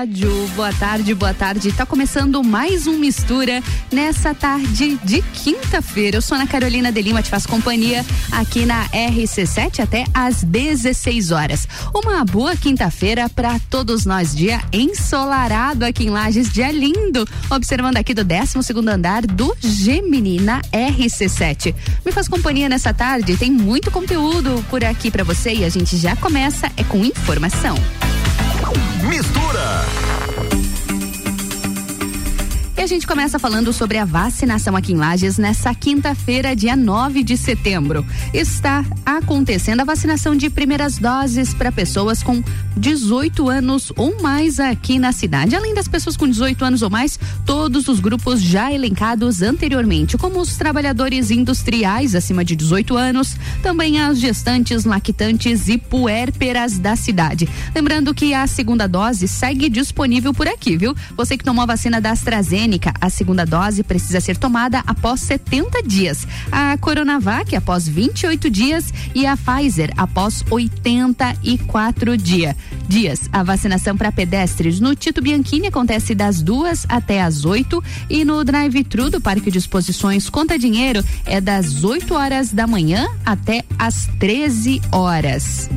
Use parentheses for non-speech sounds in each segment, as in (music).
rádio. Boa tarde, boa tarde. Tá começando mais um Mistura nessa tarde de quinta-feira. Eu sou Ana Carolina de Lima, te faço companhia aqui na RC7 até às 16 horas. Uma boa quinta-feira para todos nós. Dia ensolarado aqui em Lages, dia lindo. Observando aqui do 12 segundo andar do Gemini na RC7. Me faz companhia nessa tarde, tem muito conteúdo por aqui para você e a gente já começa é com informação. Mistura. E a gente começa falando sobre a vacinação aqui em Lages nessa quinta-feira, dia 9 de setembro. Está acontecendo a vacinação de primeiras doses para pessoas com 18 anos ou mais aqui na cidade. Além das pessoas com 18 anos ou mais, todos os grupos já elencados anteriormente, como os trabalhadores industriais acima de 18 anos, também as gestantes, lactantes e puérperas da cidade. Lembrando que a segunda dose segue disponível por aqui, viu? Você que tomou a vacina da AstraZeneca AstraZeneca, a segunda dose precisa ser tomada após 70 dias. A Coronavac após 28 dias e a Pfizer após 84 dia, dias. A vacinação para pedestres no Tito Bianchini acontece das duas até as 8 e no drive-thru do Parque de Exposições Conta Dinheiro é das 8 horas da manhã até as 13 horas.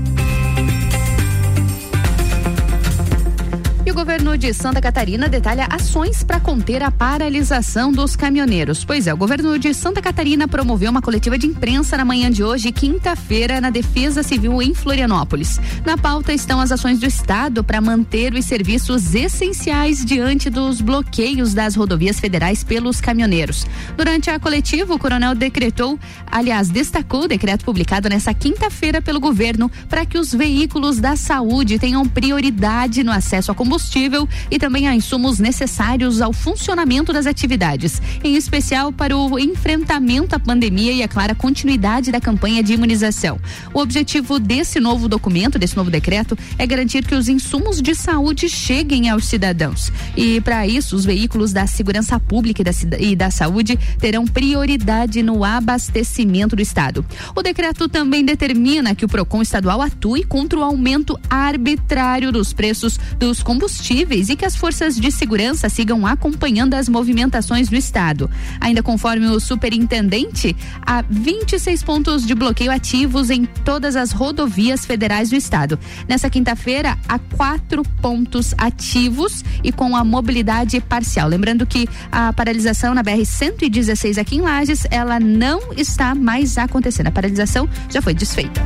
O governo de Santa Catarina detalha ações para conter a paralisação dos caminhoneiros. Pois é, o governo de Santa Catarina promoveu uma coletiva de imprensa na manhã de hoje, quinta-feira, na Defesa Civil em Florianópolis. Na pauta estão as ações do Estado para manter os serviços essenciais diante dos bloqueios das rodovias federais pelos caminhoneiros. Durante a coletiva, o coronel decretou, aliás, destacou o decreto publicado nessa quinta-feira pelo governo para que os veículos da saúde tenham prioridade no acesso a combustível combustível e também a insumos necessários ao funcionamento das atividades, em especial para o enfrentamento à pandemia e, a clara, continuidade da campanha de imunização. O objetivo desse novo documento, desse novo decreto, é garantir que os insumos de saúde cheguem aos cidadãos. E, para isso, os veículos da segurança pública e da, e da saúde terão prioridade no abastecimento do Estado. O decreto também determina que o PROCON estadual atue contra o aumento arbitrário dos preços dos combustíveis combustíveis e que as forças de segurança sigam acompanhando as movimentações do estado. Ainda conforme o superintendente, há 26 pontos de bloqueio ativos em todas as rodovias federais do estado. Nessa quinta-feira, há quatro pontos ativos e com a mobilidade parcial. Lembrando que a paralisação na BR-116 aqui em Lages, ela não está mais acontecendo. A paralisação já foi desfeita.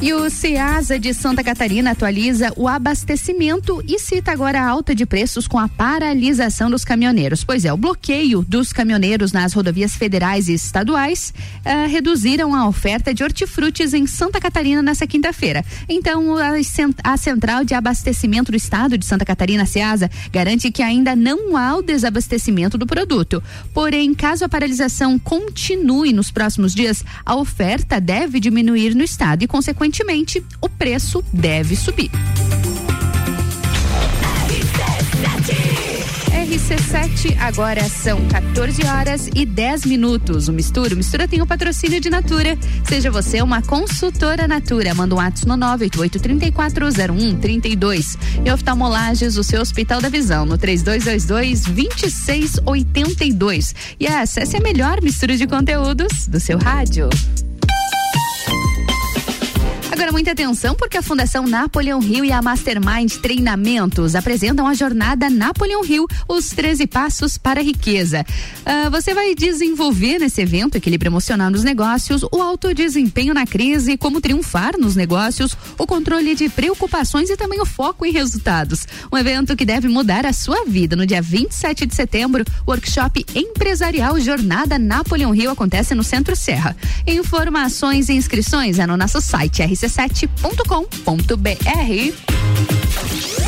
E o CEASA de Santa Catarina atualiza o abastecimento e cita agora a alta de preços com a paralisação dos caminhoneiros. Pois é, o bloqueio dos caminhoneiros nas rodovias federais e estaduais uh, reduziram a oferta de hortifrutis em Santa Catarina nessa quinta-feira. Então, a, a, Central de Abastecimento do Estado de Santa Catarina, CEASA, garante que ainda não há o desabastecimento do produto. Porém, caso a paralisação continue nos próximos dias, a oferta deve diminuir no estado e, consequentemente, consequentemente, o preço deve subir. RC7, agora são 14 horas e 10 minutos. O Mistura, o Mistura tem o patrocínio de Natura. Seja você uma consultora Natura. Manda um ato no 988-3401-32. E oftalmolages, o seu Hospital da Visão, no 3222-2682. E acesse a melhor mistura de conteúdos do seu rádio. Agora, muita atenção, porque a Fundação Napoleão Rio e a Mastermind Treinamentos apresentam a jornada Napoleão Rio, os 13 passos para a riqueza. Uh, você vai desenvolver nesse evento equilíbrio emocional nos negócios, o alto desempenho na crise, como triunfar nos negócios, o controle de preocupações e também o foco em resultados. Um evento que deve mudar a sua vida. No dia 27 de setembro, o workshop empresarial Jornada Napoleão Rio acontece no Centro Serra. Informações e inscrições é no nosso site RC rc7.com.br.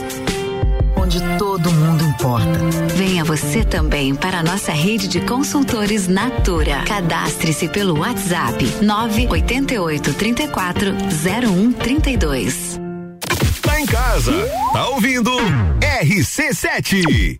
onde todo mundo importa. Venha você também para a nossa rede de consultores Natura. Cadastre-se pelo WhatsApp 988 34 0132. Tá em casa, tá ouvindo? RC7.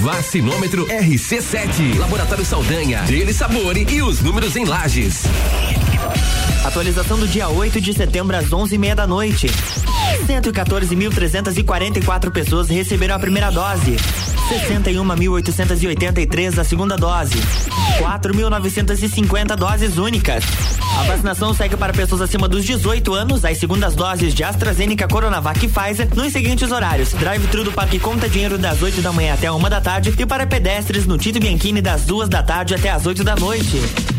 Vacinômetro RC7. Laboratório Saldanha. Dele Sabore e os números em lajes. Atualização do dia 8 de setembro às 11h30 da noite. 114.344 pessoas receberam a primeira dose. 61.883 a segunda dose. 4.950 doses únicas. A vacinação segue para pessoas acima dos 18 anos, as segundas doses de AstraZeneca, Coronavac e Pfizer nos seguintes horários: Drive-thru do Parque Conta Dinheiro das 8 da manhã até uma da tarde e para pedestres no Tito Bianchini das duas da tarde até as 8 da noite.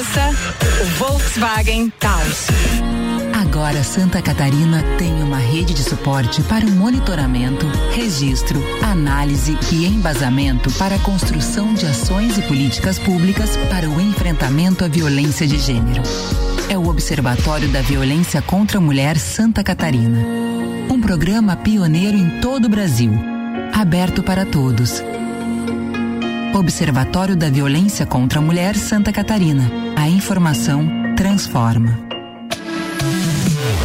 o Volkswagen Taos. Agora Santa Catarina tem uma rede de suporte para o monitoramento, registro, análise e embasamento para a construção de ações e políticas públicas para o enfrentamento à violência de gênero. É o Observatório da Violência contra a Mulher Santa Catarina. Um programa pioneiro em todo o Brasil, aberto para todos. Observatório da Violência contra a Mulher Santa Catarina. A informação transforma.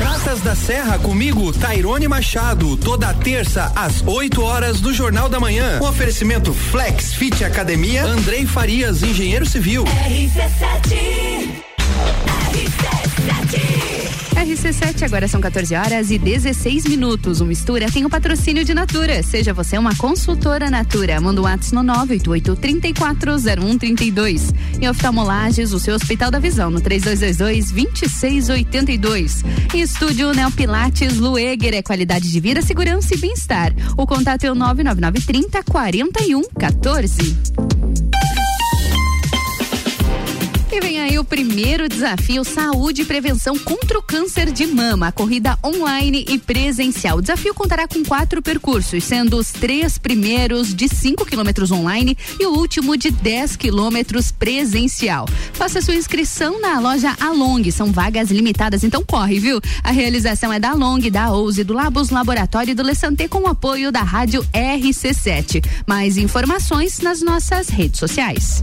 Praças da Serra comigo, Tairone Machado, toda terça às 8 horas do Jornal da Manhã. O oferecimento Flex Fit Academia, Andrei Farias, engenheiro civil. RC7 RC7, agora são 14 horas e 16 minutos. O Mistura tem o patrocínio de Natura. Seja você uma consultora Natura. Manda um WhatsApp no 988-340132. Em oftalmolages, o seu Hospital da Visão, no 3222-2682. Em estúdio Neopilates Lueger é qualidade de vida, segurança e bem-estar. O contato é o 99930 4114. E vem aí o primeiro desafio Saúde e Prevenção contra o Câncer de Mama. Corrida online e presencial. O desafio contará com quatro percursos, sendo os três primeiros de 5 quilômetros online e o último de 10 quilômetros presencial. Faça sua inscrição na loja Along. São vagas limitadas, então corre, viu? A realização é da Along, da Ouse, do Labos Laboratório e do Lessante com o apoio da Rádio RC7. Mais informações nas nossas redes sociais.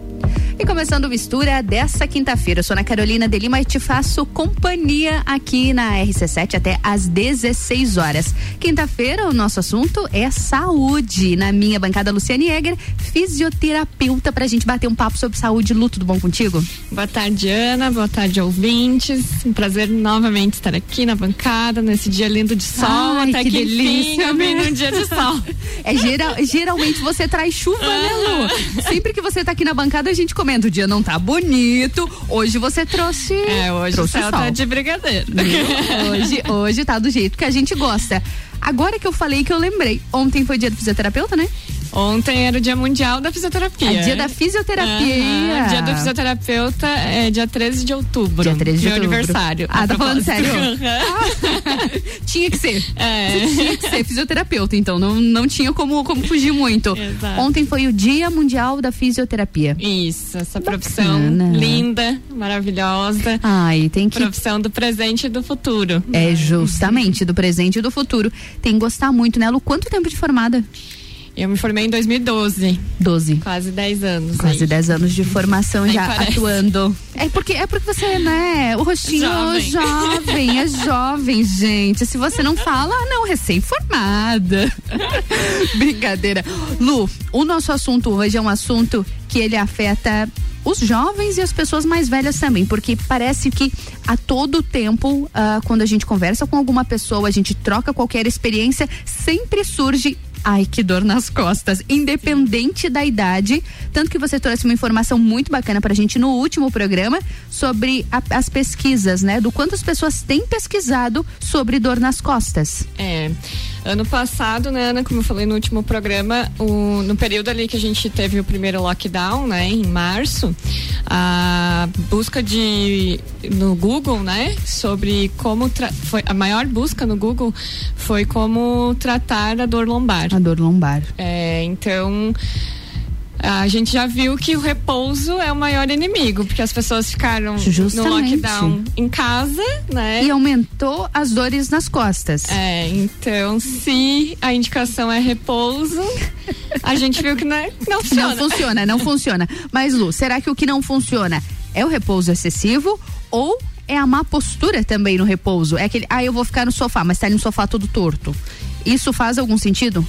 E começando mistura dessa quinta-feira, eu sou Ana Carolina de Lima e te faço companhia aqui na RC7 até às 16 horas. Quinta-feira, o nosso assunto é saúde. Na minha bancada, Luciane Egger, fisioterapeuta, pra gente bater um papo sobre saúde. Lu, tudo bom contigo? Boa tarde, Ana. Boa tarde, ouvintes. Um prazer novamente estar aqui na bancada, nesse dia lindo de sol. Ai, até que, que delícia, enfim, né? num dia de sol. (laughs) É, geral, geralmente você traz chuva, né, Lu? Sempre que você tá aqui na bancada, a gente começa o dia não tá bonito. Hoje você trouxe. É, hoje trouxe o céu tá de brigadeiro. Hoje, hoje tá do jeito que a gente gosta. Agora que eu falei que eu lembrei. Ontem foi dia do fisioterapeuta, né? Ontem era o Dia Mundial da Fisioterapia. É dia da fisioterapia. Uhum. Dia do fisioterapeuta é dia 13 de outubro. Dia 13 de meu outubro. aniversário. Ah, tá falando sério? (laughs) (laughs) tinha que ser. É. Tinha que ser fisioterapeuta, então. Não, não tinha como, como fugir muito. Exato. Ontem foi o Dia Mundial da Fisioterapia. Isso, essa profissão linda, maravilhosa. Ai, tem que. Profissão do presente e do futuro. É justamente do presente e do futuro. Tem que gostar muito, né, Lu? Quanto tempo de formada? Eu me formei em 2012. 12. Quase 10 anos. Quase aí. 10 anos de formação Nem já parece. atuando. É porque, é porque você, né? O rostinho Jovem. jovem, é jovem, gente. Se você não fala, não, recém-formada. (laughs) Brincadeira. Lu, o nosso assunto hoje é um assunto que ele afeta os jovens e as pessoas mais velhas também, porque parece que a todo tempo, ah, quando a gente conversa com alguma pessoa, a gente troca qualquer experiência, sempre surge Ai, que dor nas costas, independente da idade. Tanto que você trouxe uma informação muito bacana pra gente no último programa sobre a- as pesquisas, né? Do quanto as pessoas têm pesquisado sobre dor nas costas. É. Ano passado, né, Ana, como eu falei no último programa, o- no período ali que a gente teve o primeiro lockdown, né, em março, a busca de no Google, né, sobre como foi a maior busca no Google foi como tratar a dor lombar. A dor lombar. É, então a gente já viu que o repouso é o maior inimigo, porque as pessoas ficaram Justamente. no lockdown em casa, né? E aumentou as dores nas costas. É, então se a indicação é repouso, a gente viu que não, é- não funciona. Não funciona, não funciona. Mas, Lu, será que o que não funciona é o repouso excessivo ou é a má postura também no repouso? É aquele, ah, eu vou ficar no sofá, mas tá ali no sofá todo torto. Isso faz algum sentido?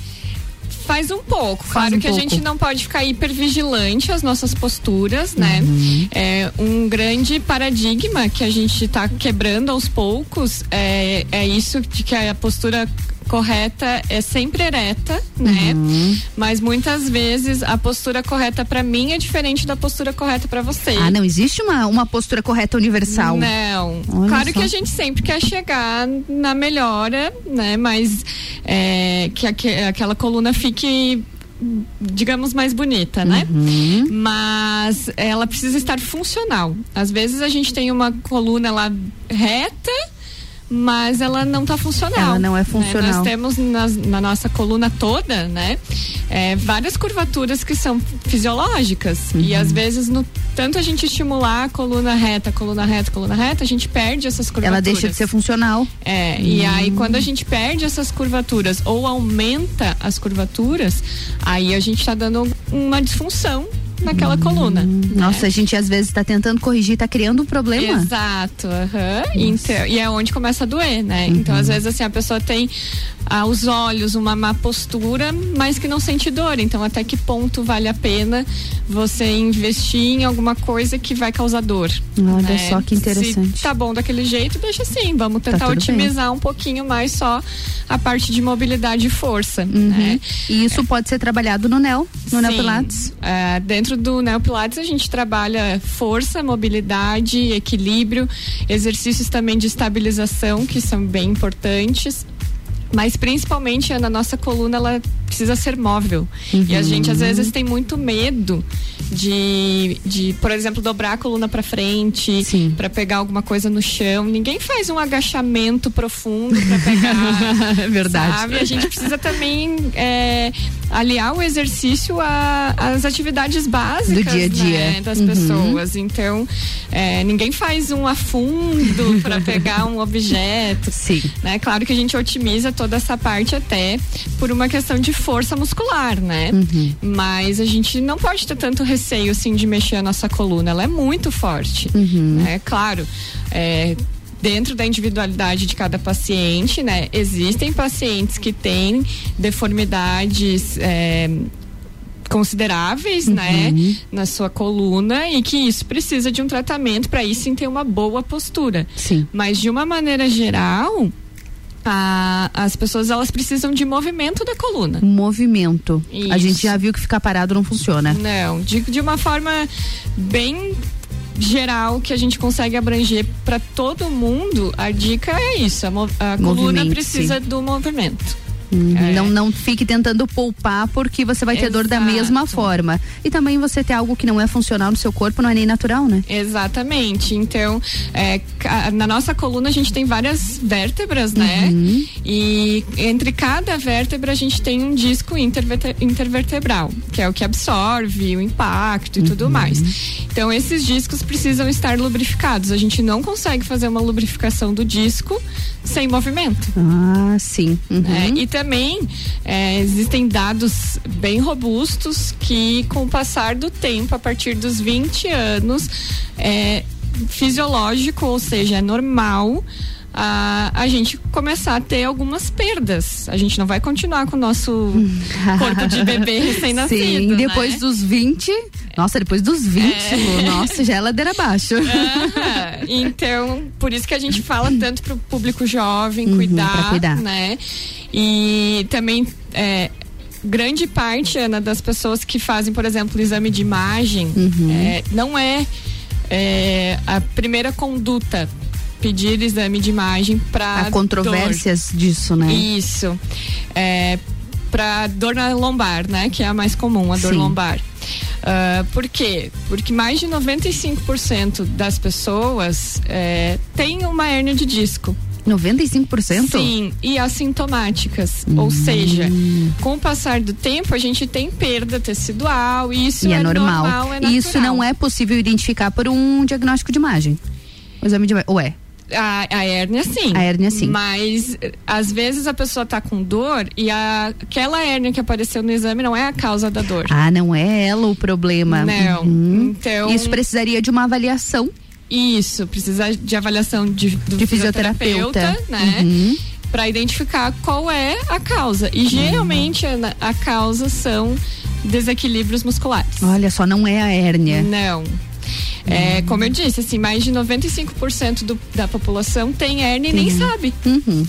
Faz um pouco. Faz claro um que pouco. a gente não pode ficar hipervigilante às nossas posturas, né? Uhum. É um grande paradigma que a gente está quebrando aos poucos é, é isso de que a postura correta é sempre ereta, né? Uhum. Mas muitas vezes a postura correta para mim é diferente da postura correta para você. Ah, não existe uma, uma postura correta universal. Não. Olha claro só. que a gente sempre quer chegar na melhora, né? Mas é, que aque- aquela coluna fique digamos mais bonita, né? Uhum. Mas ela precisa estar funcional. Às vezes a gente tem uma coluna lá reta, mas ela não está funcional. Ela não é né? funcional. Nós temos nas- na, nossa coluna toda, né? é, várias curvaturas que são fisiológicas. E Uhum. às vezes, no, tanto a gente estimular a coluna reta, coluna reta, coluna reta, a gente perde essas curvaturas. Ela deixa de ser funcional. É, e aí quando a gente perde essas curvaturas ou aumenta as curvaturas, aí a gente tá dando uma disfunção naquela coluna. Nossa, a gente às vezes tá tentando corrigir, tá criando um problema. Exato, aham. Então, e é onde começa a doer, né? Então, às vezes, assim, a pessoa tem aos olhos uma má postura, mas que não sente dor. Então, até que ponto vale a pena você investir em alguma coisa que vai causar dor? Olha né? só que interessante. Se tá bom daquele jeito, deixa assim. Vamos tentar tudo bem. otimizar um pouquinho mais só a parte de mobilidade e força, né? E isso pode ser trabalhado no NEL, no NEL Sim. Pilates. É, dentro do Neo Pilates a gente trabalha força, mobilidade, equilíbrio, exercícios também de estabilização que são bem importantes. Mas principalmente na nossa coluna ela precisa ser móvel. E a gente às vezes tem muito medo de, de por exemplo, dobrar a coluna para frente, para pegar alguma coisa no chão. Ninguém faz um agachamento profundo para pegar. (laughs) É verdade. Sabe? A gente precisa também é, aliar o exercício às atividades básicas Do dia a dia. né, das Uhum. pessoas. Então, é, ninguém faz um afundo para pegar um objeto. Sim. Né? Claro que a gente otimiza toda essa parte até por uma questão de força muscular, né? Uhum. Mas a gente não pode ter tanto receio assim de mexer a nossa coluna. Ela é muito forte. Uhum. Né? Claro. é, Dentro da individualidade de cada paciente, né? Existem pacientes que têm deformidades é, consideráveis, né, na sua coluna e que isso precisa de um tratamento para isso sim ter uma boa postura. Sim. Mas de uma maneira geral, a- as pessoas elas precisam de movimento da coluna. Movimento. A Isso. gente já viu que ficar parado não funciona. Não, de, de uma forma bem geral que a gente consegue abranger para todo mundo, a dica é isso, a, a coluna precisa do movimento. Uhum. É. Não, não fique tentando poupar porque você vai ter dor da Exato. mesma forma. E também você ter algo que não é funcional no seu corpo não é nem natural, né? Exatamente. Então, é, na nossa coluna a gente tem várias vértebras, né? Uhum. E entre cada vértebra a gente tem um disco interverte- intervertebral, que é o que absorve o impacto e Uhum. tudo mais. Então, esses discos precisam estar lubrificados. A gente não consegue fazer uma lubrificação do disco sem movimento. Ah, sim. Uhum. né? E também é, existem dados bem robustos que, com o passar do tempo, a partir dos 20 anos, é fisiológico, ou seja, é normal. A, a gente começar a ter algumas perdas. A gente não vai continuar com o nosso (laughs) corpo de bebê recém-nascido. Sim, depois né? dos 20. Nossa, depois dos 20, É. Nossa, já é ladeira abaixo. (laughs) Aham. Então, por isso que a gente fala tanto pro público jovem Uhum, cuidar, cuidar. né? E também é, grande parte, Ana, das pessoas que fazem, por exemplo, exame de imagem, Uhum. é, não é, é, a primeira conduta pedir exame de imagem para Há controvérsias disso, né? Isso. É, para dor na lombar, né? Que é a mais comum, a dor Sim. lombar. Ah, por quê? Porque mais de 95% das pessoas é, têm uma hérnia de disco. 95%? Sim, e assintomáticas. Ou seja, com o passar do tempo, a gente tem perda tecidual, e isso e é, é normal. normal, é isso não é possível identificar por um diagnóstico de imagem. O exame de imagem. Ou é? A, a hérnia sim. A hérnia, sim. Mas às vezes a pessoa tá com dor e a, aquela hérnia que apareceu no exame não é a causa da dor. Ah, não é ela o problema. Não. Uhum. Então. Isso precisaria de uma avaliação. Isso, precisa de avaliação de, De fisioterapeuta. né? Uhum. Pra identificar qual é a causa. E geralmente a, a causa são desequilíbrios musculares. Olha só, não é a hérnia. Não. É, como eu disse, assim, mais de 95% do, da população tem hérnia e nem Uhum. sabe. Uhum.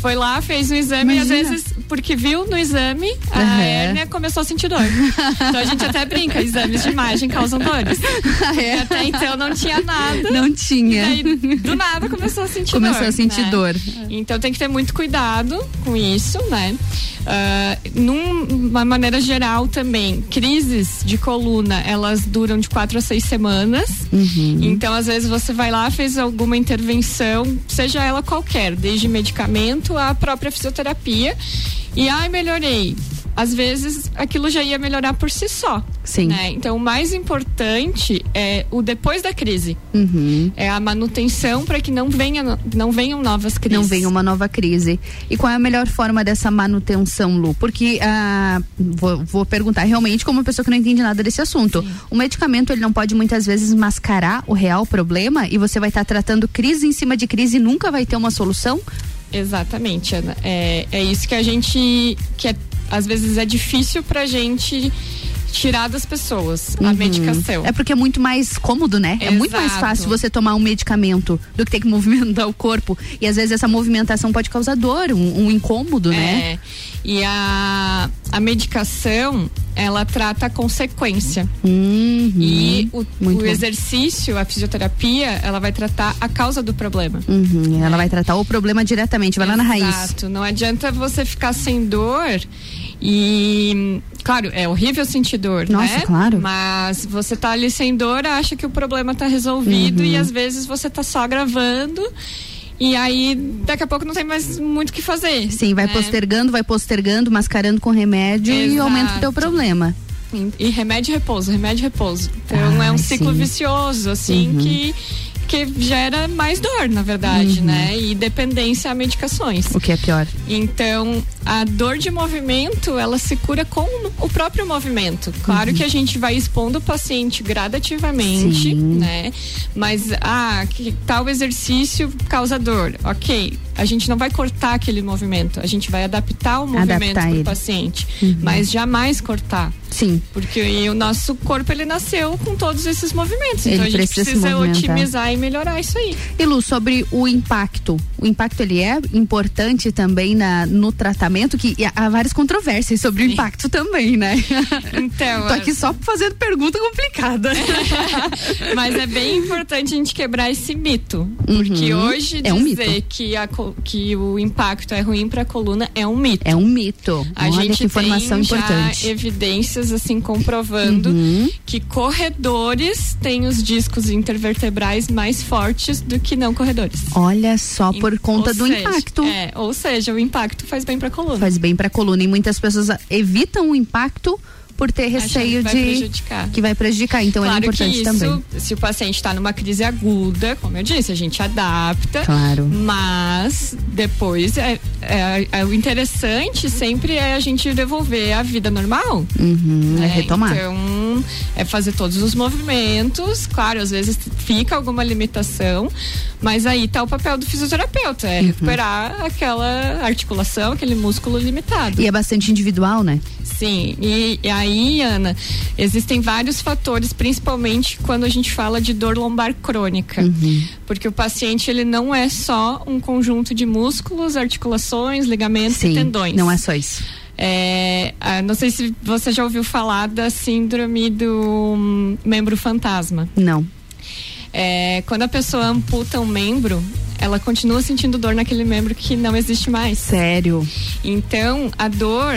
Foi lá, fez um exame Imagina. e às vezes, porque viu no exame, a Uhum. hérnia começou a sentir dor. então a gente até brinca, exames de imagem causam dores. E (laughs) até então não tinha nada. Não tinha. Daí, do nada começou a sentir dor. Começou a sentir né? dor. Então tem que ter muito cuidado com isso, né? Ah, numa maneira geral também, crises de coluna, elas duram de quatro a seis semanas. Uhum. Então, às vezes, você vai lá, fez alguma intervenção, seja ela qualquer, desde medicamento à própria fisioterapia. E ai, melhorei. Às vezes aquilo já ia melhorar por si só. Sim. né? Então, o mais importante é o depois da crise. Uhum. É a manutenção para que não, venha, não venham novas crises. Não venha uma nova crise. E qual é a melhor forma dessa manutenção, Lu? Porque, ah, vou, vou perguntar realmente como uma pessoa que não entende nada desse assunto. O medicamento, ele não pode muitas vezes mascarar o real problema e você vai estar tratando crise em cima de crise e nunca vai ter uma solução? Exatamente, Ana. É, é isso que a gente. que é- às vezes é difícil pra gente tirar das pessoas a Uhum. medicação. É porque é muito mais cômodo, né? É muito mais Exato. fácil você tomar um medicamento do que ter que (laughs) movimentar o corpo. E às vezes essa movimentação pode causar dor, um, um incômodo, né? É. E a, a medicação, ela trata a consequência. Uhum. E o, o exercício, a fisioterapia, ela vai tratar a causa do problema. Uhum, Ela vai tratar o problema diretamente, vai lá na raiz. Exato. Não adianta você ficar sem dor e. Claro, é horrível sentir dor, Nossa, né? claro. Mas você tá ali sem dor, acha que o problema tá resolvido Uhum. e às vezes você tá só agravando. E aí, daqui a pouco não tem mais muito o que fazer. Sim, vai né? postergando, vai postergando, mascarando com remédio e Exato. aumenta o teu problema. E remédio e repouso, remédio e repouso. Então é Ai, um ciclo sim. vicioso, assim, Uhum. que, que gera mais dor, na verdade, Uhum. né? E dependência a medicações. O que é pior. Então, a dor de movimento, ela se cura com o próprio movimento. Claro Uhum. que a gente vai expondo o paciente gradativamente, Sim. né? Mas, ah, que tal exercício causa dor. Ok, a gente não vai cortar aquele movimento, a gente vai adaptar o movimento para o paciente, Uhum. mas jamais cortar. Sim. Porque o nosso corpo, ele nasceu com todos esses movimentos. Ele então, a gente precisa precisa otimizar e melhorar isso aí. E Lu, sobre o impacto. O impacto ele é importante também na, no tratamento, que há várias controvérsias sobre o impacto também, né? (laughs) Então, Tô aqui só fazendo pergunta complicada. (laughs) Mas é bem importante a gente quebrar esse mito. Porque Uhum. hoje É um dizer mito. que, a que o impacto é ruim para a coluna é um mito. É um mito. A Olha gente que informação tem importante. evidências assim comprovando Uhum. que corredores têm os discos intervertebrais mais fortes do que não corredores. Olha só, por conta Ou do seja, impacto. É, ou seja, o impacto faz bem para a coluna. Faz bem pra coluna. E muitas pessoas evitam o impacto por ter receio que de. prejudicar. Que vai prejudicar. Então claro é importante que isso, também. se o paciente está numa crise aguda, como eu disse, a gente adapta. Claro. Mas depois é, é- é o interessante sempre é a gente devolver a vida normal. Uhum, é né? retomar. Então, é fazer todos os movimentos. Claro, às vezes fica alguma limitação, mas aí tá o papel do fisioterapeuta, Uhum. é recuperar aquela articulação, aquele músculo limitado. E é bastante individual, né? Sim, e, e aí, Ana, existem vários fatores, principalmente quando a gente fala de dor lombar crônica. Uhum. Porque o paciente, ele não é só um conjunto de músculos, articulações, ligamentos Sim, e tendões. não é só isso. É, ah, não sei se você já ouviu falar da síndrome do hum, membro fantasma. Não. É, quando a pessoa amputa um membro, ela continua sentindo dor naquele membro que não existe mais. Sério. Então, a dor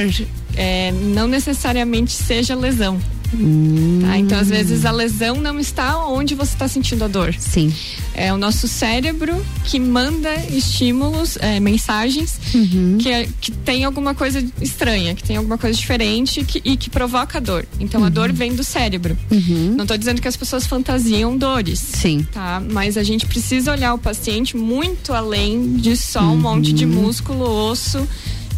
é, não necessariamente seja lesão. Hum. Tá? Então, às vezes, a lesão não está onde você está sentindo a dor. Sim. É o nosso cérebro que manda estímulos, é, mensagens, Uhum. que, é- que tem alguma coisa estranha, que tem alguma coisa diferente que- e que provoca dor. Então, a dor vem do cérebro. Uhum. Não estou dizendo que as pessoas fantasiam dores. Sim. Tá? Mas a gente precisa olhar o paciente muito além de só um monte de músculo, osso.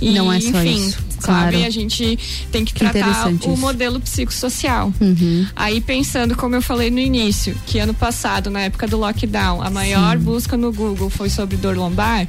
E, Uhum. Não é só enfim, isso, sabe? claro. A gente tem que Que tratar o isso. modelo psicossocial. Uhum. Aí pensando, como eu falei no início, que ano passado, na época do lockdown, a maior busca no Google foi sobre dor lombar,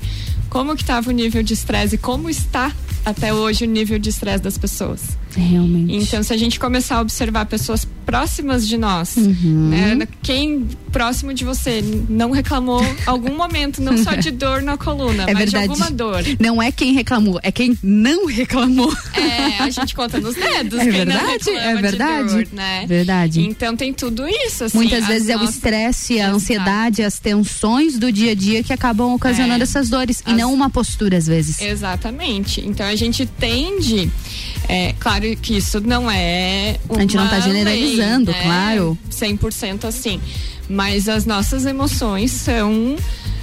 como que estava o nível de estresse e como está até hoje o nível de estresse das pessoas. Realmente. Então, se a gente começar a observar pessoas próximas de nós, Uhum. né, quem próximo de você não reclamou (laughs) algum momento, não só de dor na coluna, É mas verdade. de alguma dor. Não é quem reclamou, é quem não reclamou. É, a gente conta nos dedos. É verdade, é de verdade. dor, né? Verdade. Então tem tudo isso. Assim, Muitas as vezes é o nossas- estresse, a ansiedade, as tensões do dia a dia que acabam ocasionando É. essas dores e não uma postura às vezes. Exatamente. Então a gente tende. É, claro que isso não é. A gente não tá uma generalizando, lei, né? claro. 100% assim. Mas as nossas emoções são.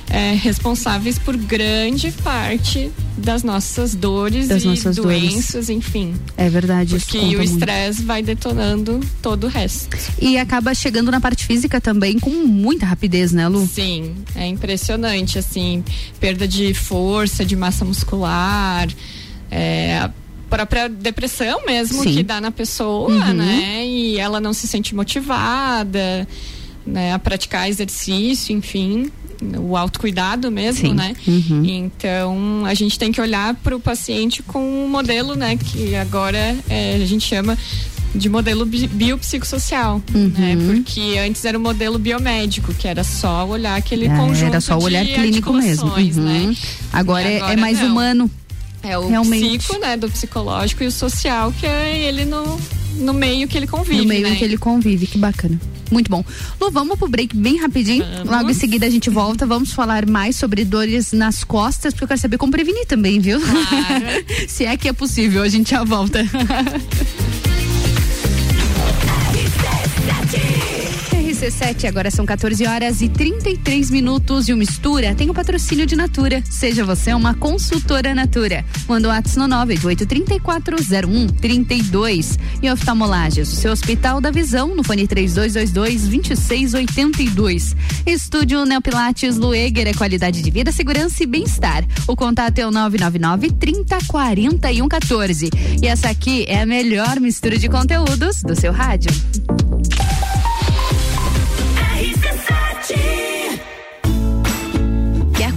é, responsáveis por grande parte das nossas dores Das e nossas dores. doenças, enfim. É verdade, isso Porque conta o estresse vai detonando todo o resto. E acaba chegando na parte física também com muita rapidez, né, Lu? Sim, é impressionante, assim, perda de força, de massa muscular, é, a própria depressão mesmo Sim. que dá na pessoa, Uhum. né? E ela não se sente motivada, né? A praticar exercício, enfim, o autocuidado mesmo, Sim. né? Uhum. Então, a gente tem que olhar para o paciente com um modelo, né? Que agora é, a gente chama de modelo bi- biopsicossocial, né? Uhum. Porque antes era o modelo biomédico, que era só olhar aquele É, conjunto era só o olhar clínico mesmo. articulações, Uhum. né? Agora, E é- é, mais não. humano. É o Realmente. psico, né, do psicológico e o social, que é ele no, no meio que ele convive, no meio né? em que ele convive, que bacana. Muito bom. Lu, vamos pro break bem rapidinho. Logo em seguida a gente volta. Vamos falar mais sobre dores nas costas, porque eu quero saber como prevenir também, viu? (laughs) Se é que é possível, a gente já volta. (laughs) RC7, agora são 14 horas e 33 minutos e o Mistura tem o patrocínio de Natura. Seja você uma consultora Natura. Manda o WhatsApp no 988340132. E oftalmolagens, o seu Hospital da Visão, no fone 3222-2682. Estúdio Neopilates Lueger é qualidade de vida, segurança e bem-estar. O contato é o 999 3041 14. E essa aqui é a melhor mistura de conteúdos do seu rádio.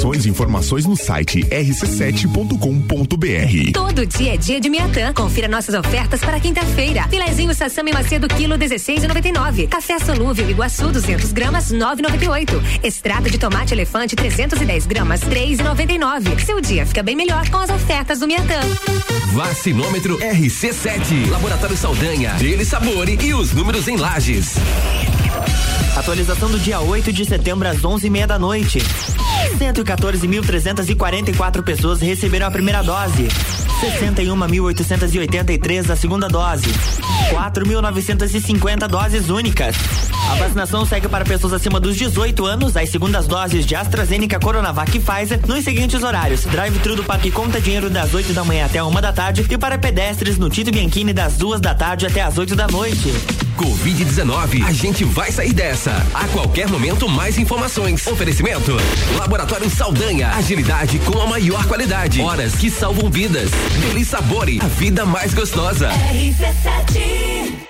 Inscrições e informações no site rc7.com.br. Todo dia é dia de Miatã. Confira nossas ofertas para quinta-feira. Filezinho Sassami Macedo, quilo 16,99. Café solúvel Iguaçu, 200 gramas, 9,98. Extrato de tomate elefante, 310 gramas, 3,99. Seu dia fica bem melhor com as ofertas do Miatã. Vacinômetro RC7. Laboratório Saldanha. Dele Sabore e os números em lajes. Atualização do dia 8 de setembro às 11h30 da noite. 114.344 pessoas receberam a primeira dose. 61.883 a segunda dose. 4.950 doses únicas. A vacinação segue para pessoas acima dos 18 anos, as segundas doses de AstraZeneca, Coronavac e Pfizer, nos seguintes horários: drive-thru do Parque Conta Dinheiro das 8 da manhã até uma da tarde e para pedestres no Tito Bianchini das duas da tarde até as 8 da noite. Covid-19, a gente vai sair dessa. A qualquer momento, mais informações. Oferecimento: Laboratório Saldanha. Agilidade com a maior qualidade. Horas que salvam vidas. Deli Sabore, a vida mais gostosa. RC7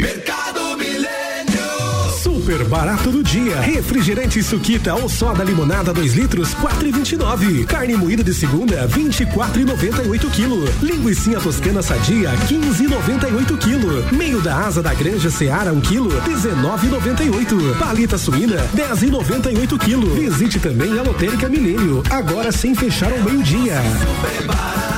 Mercado Milênio. Super barato do dia. Refrigerante suquita ou soda limonada 2 litros, 4,29. Carne moída de segunda, 24,98 quilo. Linguiça toscana sadia, 15,98 quilo. Meio da asa da granja Seara, 1 quilo, 19,98. Palita suína, 10,98 quilo. Visite também a Lotérica Milênio, agora sem fechar ao meio-dia. Super barato.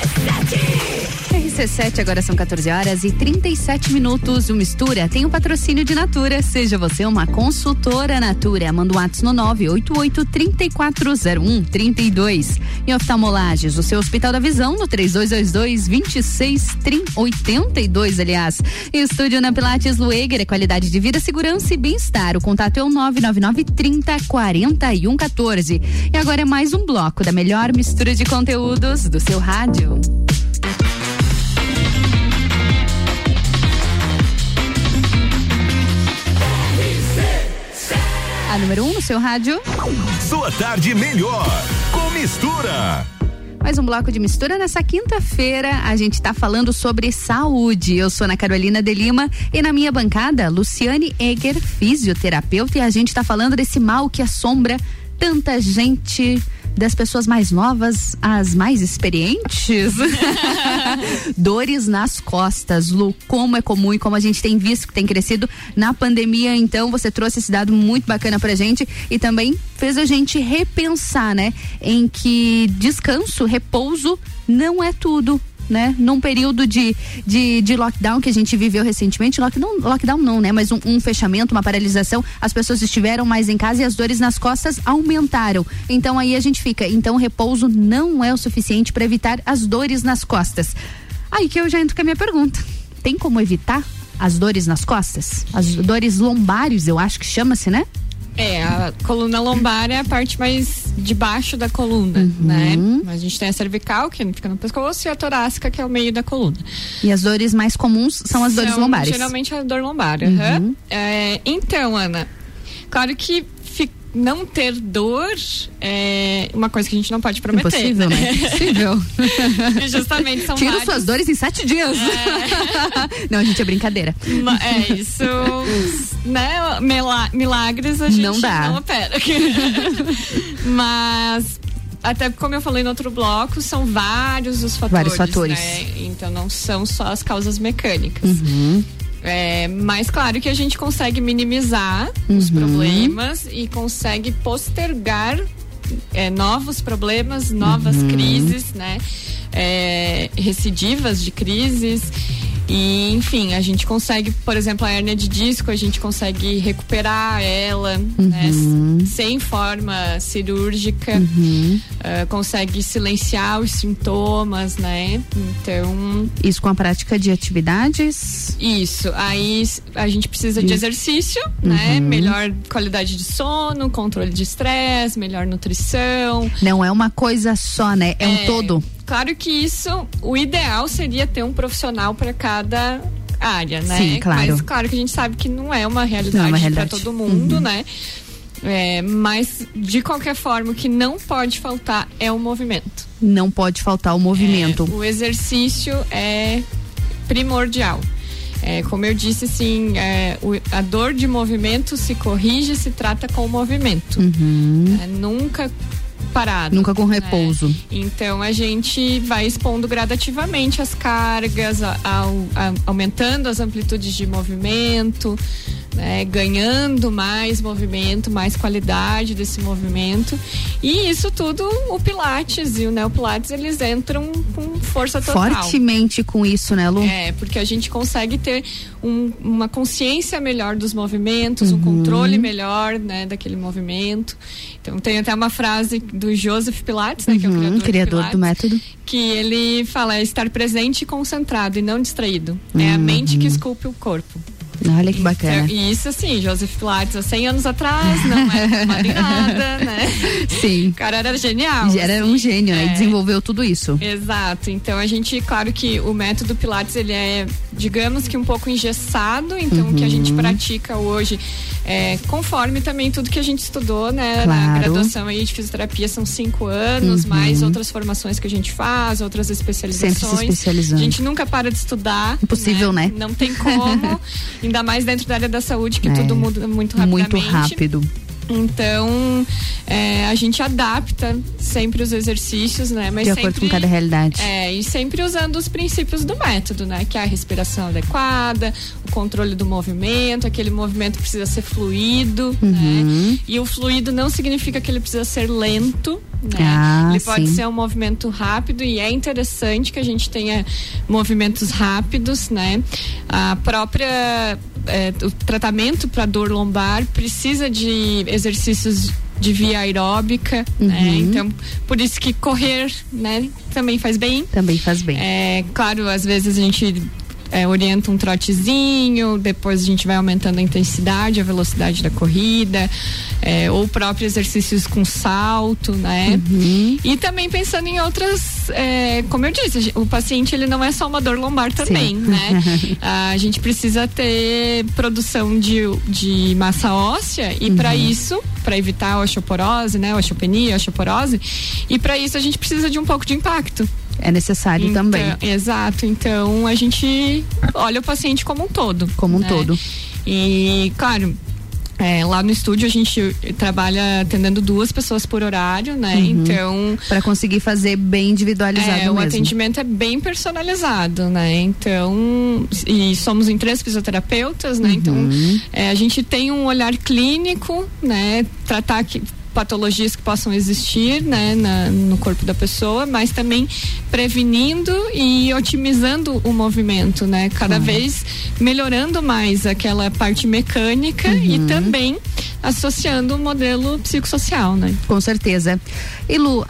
RC7, agora são 14 horas e 37 minutos. O Mistura tem o um patrocínio de Natura. Seja você uma consultora Natura. Manda um ato no 988 3401 32. E oftalmolages, o seu Hospital da Visão no 3222 2682, aliás. Estúdio na Pilates Lueger, é qualidade de vida, segurança e bem-estar. O contato é o 999 30 41 14. E agora é mais um bloco da melhor mistura de conteúdos do seu rádio. Número 1 um no seu rádio. Sua tarde melhor com mistura. Mais um bloco de mistura nessa quinta-feira. A gente está falando sobre saúde. Eu sou Ana Carolina de Lima e na minha bancada, Luciane Eger, fisioterapeuta, e a gente está falando desse mal que assombra tanta gente das pessoas mais novas às mais experientes. (laughs) Dores nas costas, Lu, como é comum e como a gente tem visto que tem crescido na pandemia. Então, você trouxe esse dado muito bacana pra gente e também fez a gente repensar, né? Em que descanso, repouso não é tudo né? Num período de, de, de lockdown que a gente viveu recentemente, lockdown, lockdown não, né? Mas um, um, fechamento, uma paralisação, as pessoas estiveram mais em casa e as dores nas costas aumentaram. Então aí a gente fica, então repouso não é o suficiente para evitar as dores nas costas. Aí que eu já entro com a minha pergunta. Tem como evitar as dores nas costas? As dores lombares, eu acho que chama-se, né? É, a coluna lombar é a parte mais de baixo da coluna, uhum. né? A gente tem a cervical, que fica no pescoço, e a torácica, que é o meio da coluna. E as dores mais comuns são as dores lombares? Geralmente a dor lombar. Uhum. É, então, Ana, claro que não ter dor é uma coisa que a gente não pode prometer. Impossível, né? né? Impossível. (laughs) justamente são Tira vários... suas dores em sete dias. É... (laughs) não, gente, é brincadeira. É isso, né? Milagres a gente não, dá. não opera. (laughs) Mas até como eu falei no outro bloco, são vários os fatores. Vários fatores. Né? Então não são só as causas mecânicas. Uhum. É, mas claro que a gente consegue minimizar uhum. os problemas e consegue postergar é, novos problemas, novas uhum. crises, né? É, recidivas de crises. E, enfim, a gente consegue, por exemplo, a hérnia de disco, a gente consegue recuperar ela, né? Sem forma cirúrgica. Uh, consegue silenciar os sintomas, né? Então. Isso com a prática de atividades? Isso. Aí a gente precisa de exercício, né? Uhum. Melhor qualidade de sono, controle de estresse, melhor nutrição. Não é uma coisa só, né? É, um todo. Claro que isso, o ideal seria ter um profissional para cada área, né? Sim, claro. Mas claro que a gente sabe que não é uma realidade, Não é uma para realidade. todo mundo, Uhum. né? É, mas de qualquer forma, o que não pode faltar é o movimento. Não pode faltar o movimento. O exercício é primordial. É, como eu disse, assim, é, o- a dor de movimento se corrige, se trata com o movimento. Uhum. É, nunca parado. Nunca com né? repouso. Então a gente vai expondo gradativamente as cargas, a- ao- a- aumentando as amplitudes de movimento, né, ganhando mais movimento, mais qualidade desse movimento. E isso tudo, o Pilates e o Neopilates, eles entram com força total. Fortemente com isso, né, Lu? É, porque a gente consegue ter um- uma consciência melhor dos movimentos, um controle melhor, né, daquele movimento. Então tem até uma frase do Joseph Pilates, né, que é o Uhum, criador, criador do Pilates, método. que ele fala é estar presente e concentrado e não distraído. É a mente que esculpe o corpo. Olha que bacana. E isso assim, Joseph Pilates há 100 anos atrás, não era formado em nada, né? (laughs) Sim. O cara era genial. Era assim. um gênio, né? E É. desenvolveu tudo isso. Exato. Então a gente, claro que o método Pilates ele é, digamos que um pouco engessado. Então o que a gente Uhum. pratica hoje é conforme também tudo que a gente estudou, né? Na Claro. graduação aí de fisioterapia são cinco anos, Uhum. mais outras formações que a gente faz, outras especializações. Sempre se especializando. A gente nunca para de estudar. Impossível, né? Não tem como. (laughs) ainda mais dentro da área da saúde que É. tudo muda muito rapidamente. Muito rápido. Então, é, a gente adapta sempre os exercícios, né? Mas De sempre, acordo com cada realidade. É, e sempre usando os princípios do método, né? Que é a respiração adequada, o controle do movimento, aquele movimento precisa ser fluido, Uhum. né? E o fluido não significa que ele precisa ser lento, né? Ah, ele pode sim. ser um movimento rápido e é interessante que a gente tenha movimentos rápidos, né? A própria é, o tratamento para dor lombar precisa de exercícios de via aeróbica, né? Uhum. Então, por isso que correr, né, também faz bem. Também faz bem. É, claro, às vezes a gente é, orienta um trotezinho, depois a gente vai aumentando a intensidade, a velocidade da corrida, é, ou próprio exercícios com salto, né? Uhum. E também pensando em outras, é, como eu disse, o paciente ele não é só uma dor lombar também, né? (laughs) A gente precisa ter produção de, de massa óssea e para isso, para evitar a osteoporose, né, osteopenia, osteoporose, e para isso a gente precisa de um pouco de impacto. É necessário Então, também. Exato. Então a gente olha o paciente como um todo. Como um né? todo. E, claro. é, lá no estúdio a gente trabalha atendendo duas pessoas por horário, né? Uhum. Então. Para conseguir fazer bem individualizado É, o mesmo. atendimento é bem personalizado, né? Então, e somos em três fisioterapeutas, né? Então, Uhum. é, a gente tem um olhar clínico, né? Tratar que patologias que possam existir, né, na- no corpo da pessoa, mas também prevenindo e otimizando o movimento, né? Cada vez melhorando mais aquela parte mecânica e Uhum. também associando o modelo psicossocial, né? Com certeza. E Lu,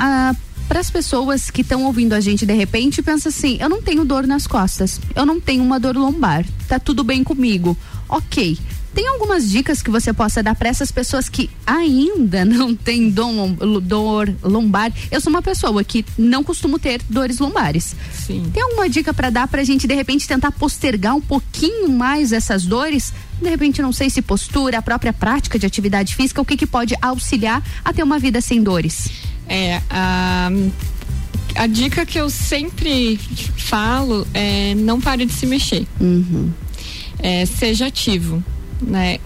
para as pessoas que estão ouvindo a gente de repente pensa assim, eu não tenho dor nas costas, eu não tenho uma dor lombar, tá tudo bem comigo. Ok. Tem algumas dicas que você possa dar para essas pessoas que ainda (laughs) não têm dom- dor lombar? Eu sou uma pessoa que não costumo ter dores lombares. Sim. Tem alguma dica para dar pra gente de repente tentar postergar um pouquinho mais essas dores? De repente, não sei se postura, a própria prática de atividade física, o que que pode auxiliar a ter uma vida sem dores? É, a, a dica que eu sempre falo é não pare de se mexer. Uhum. É, seja ativo, né?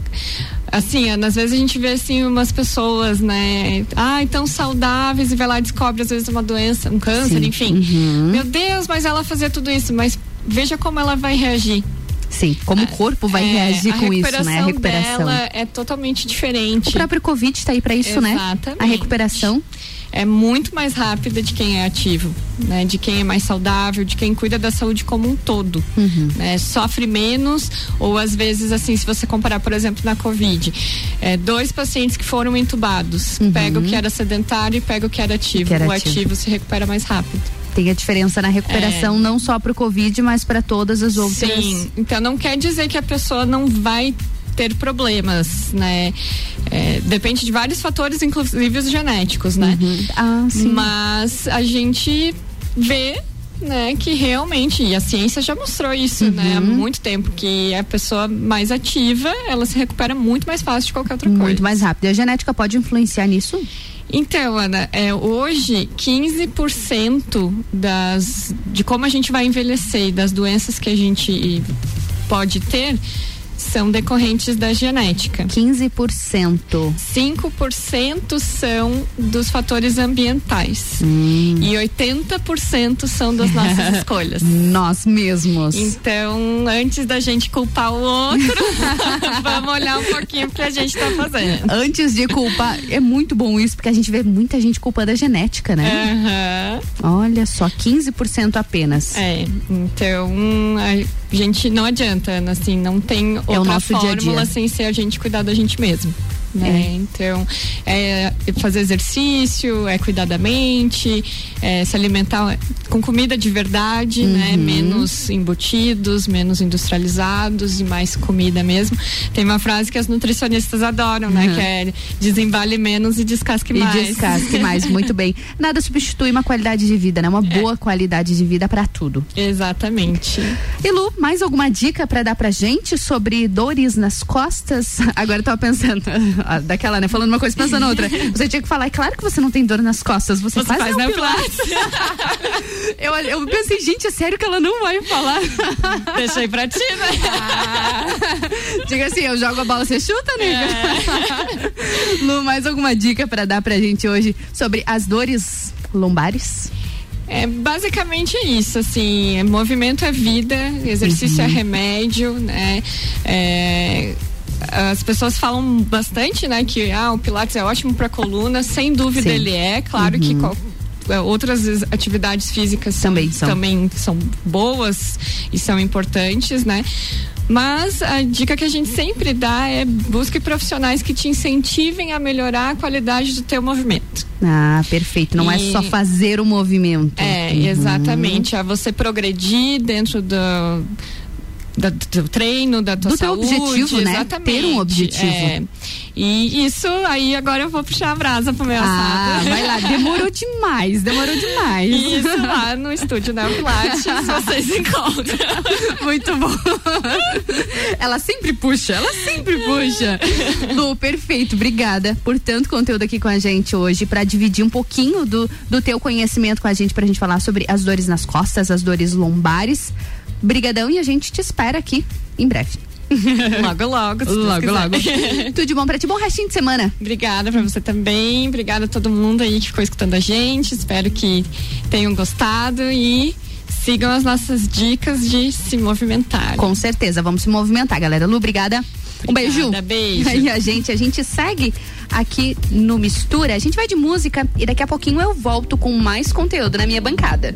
Assim, às vezes a gente vê assim umas pessoas, né? Ai, tão saudáveis e vai lá e descobre às vezes uma doença, um câncer, Sim. enfim. Uhum. Meu Deus, mas ela fazia tudo isso, mas veja como ela vai reagir. Sim, como o corpo vai É, reagir com isso, né? A recuperação dela é totalmente diferente. O próprio Covid está aí para isso, né? Exatamente. A recuperação. É muito mais rápida de quem é ativo, né? De quem é mais saudável, de quem cuida da saúde como um todo, Uhum. né? Sofre menos ou às vezes assim, se você comparar, por exemplo, na Covid, é, dois pacientes que foram entubados, pega o que era sedentário e pega o que era ativo. Uhum. Que era o ativo. ativo se recupera mais rápido. Tem a diferença na recuperação, não só para o Covid, mas para todas as outras. Sim, então não quer dizer que a pessoa não vai ter problemas, né? É, depende de vários fatores, inclusive os genéticos, né? Ah, sim. Mas a gente vê né, que realmente, e a ciência já mostrou isso, né, há Uhum. muito tempo, que a pessoa mais ativa, ela se recupera muito mais fácil de qualquer outra coisa. Muito mais rápido. E a genética pode influenciar nisso? Então, Ana, é, hoje 15% das de como a gente vai envelhecer e das doenças que a gente pode ter são decorrentes da genética. 15%. 5% são dos fatores ambientais. Hum. E 80% são das nossas (laughs) escolhas. Nós mesmos. Então, antes da gente culpar o outro, (laughs) vamos olhar um pouquinho o que a gente tá fazendo. Antes de culpar, é muito bom isso, porque a gente vê muita gente culpando a genética, né? Aham. Olha só, 15% apenas. É, então a gente não adianta, Ana, assim, não tem outra É o nosso dia a fórmula dia. sem ser a gente cuidar da gente mesmo. Né? Então, é fazer exercício, é cuidar da mente, é se alimentar com comida de verdade, né? Uhum. Menos embutidos, menos industrializados e mais comida mesmo. Tem uma frase que as nutricionistas adoram, né? Uhum. Que é desembale menos e descasque E mais. descasque mais, (laughs) muito bem. Nada substitui uma qualidade de vida, né? Uma boa qualidade de vida para tudo. Exatamente. E Lu, mais alguma dica para dar pra gente sobre dores nas costas? (laughs) Agora eu tava pensando, ah, daquela, né? Falando uma coisa, pensando outra. (laughs) Você tinha que falar, é claro que você não tem dor nas costas, você, Você faz, faz não neopilates. (laughs) eu, eu pensei, gente, é sério que ela não vai falar? (laughs) Deixei pra ti, né? Diga assim, eu jogo a bola, você chuta, nega? Lu, mais alguma dica para dar pra gente hoje sobre as dores lombares? É basicamente isso, assim, movimento é vida, exercício é remédio, né? É, as pessoas falam bastante, né, que ah, o Pilates é ótimo para coluna, sem dúvida Sim. ele é, claro que qual- é, outras atividades físicas Também são. também são boas e são importantes, né? Mas a dica que a gente sempre dá é busque profissionais que te incentivem a melhorar a qualidade do teu movimento. Ah, perfeito. Não é E- só fazer o movimento. É, Uhum. exatamente. É você progredir dentro do. Da, do teu treino, da tua Do teu saúde, objetivo, né? Exatamente. Ter um objetivo. É. E isso, aí agora eu vou puxar a brasa pro meu Ah, assado. vai lá, demorou demais, demorou demais. (laughs) Isso lá no estúdio Neo Pilates, (laughs) vocês encontram. Muito bom. Ela sempre puxa, ela sempre puxa. Lu, perfeito. Obrigada por tanto conteúdo aqui com a gente hoje, pra dividir um pouquinho do, do teu conhecimento com a gente, pra gente falar sobre as dores nas costas, as dores lombares. Brigadão e a gente te espera aqui em breve. (laughs) logo, logo. Logo, quiser. logo. (laughs) Tudo de bom pra ti, bom restinho de semana. Obrigada pra você também. Obrigada a todo mundo aí que ficou escutando a gente. Espero que tenham gostado e sigam as nossas dicas de se movimentar. Com certeza, vamos se movimentar, galera. Lu, obrigada. Um beijo. Beijo. E a gente, a gente segue aqui no Mistura. A gente vai de música e daqui a pouquinho eu volto com mais conteúdo na minha bancada.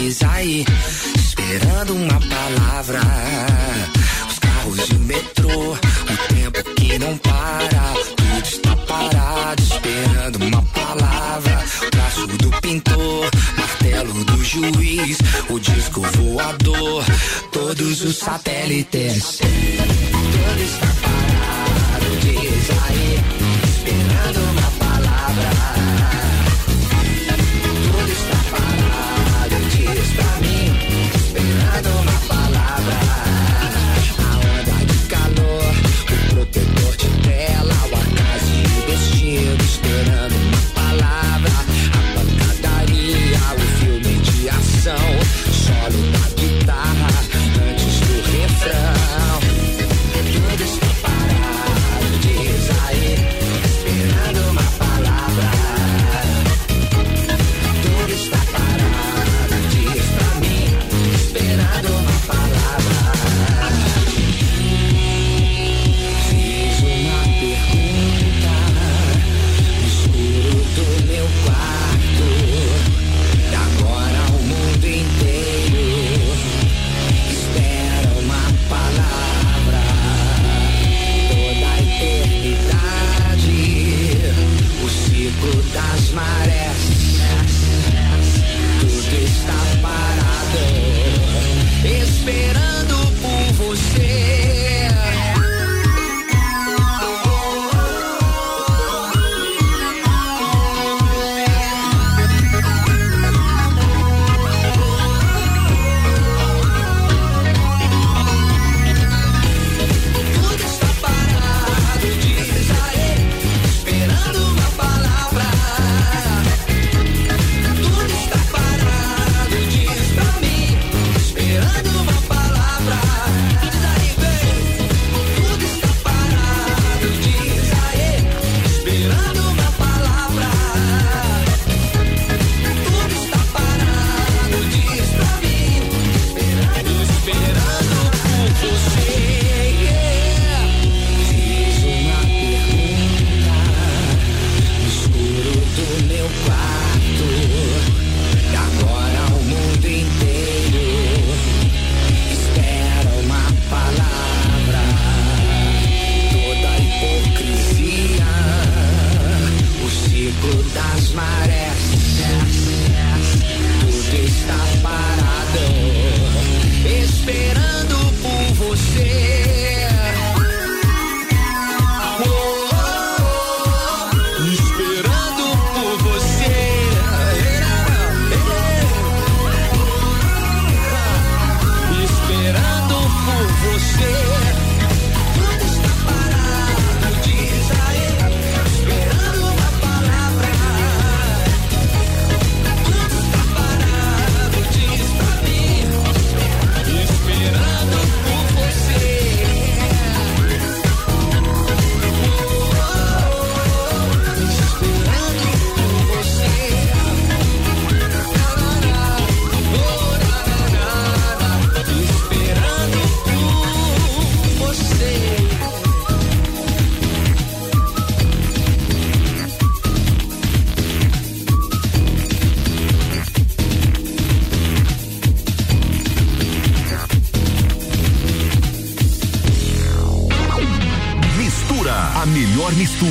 dias aí, esperando uma palavra. Os carros e o metrô, o tempo que não para, tudo está parado, esperando uma palavra. O braço do pintor, martelo do juiz, o disco voador, todos os satélites. Tudo está parado, diz aí.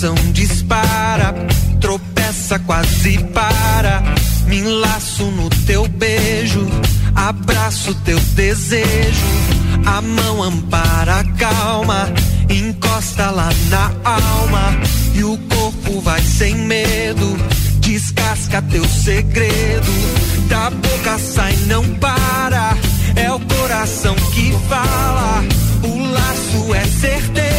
coração dispara, tropeça, quase para. Me enlaço no teu beijo, abraço teu desejo. A mão ampara a calma, encosta lá na alma. E o corpo vai sem medo, descasca teu segredo. Da boca sai, não para, é o coração que fala. O laço é certeza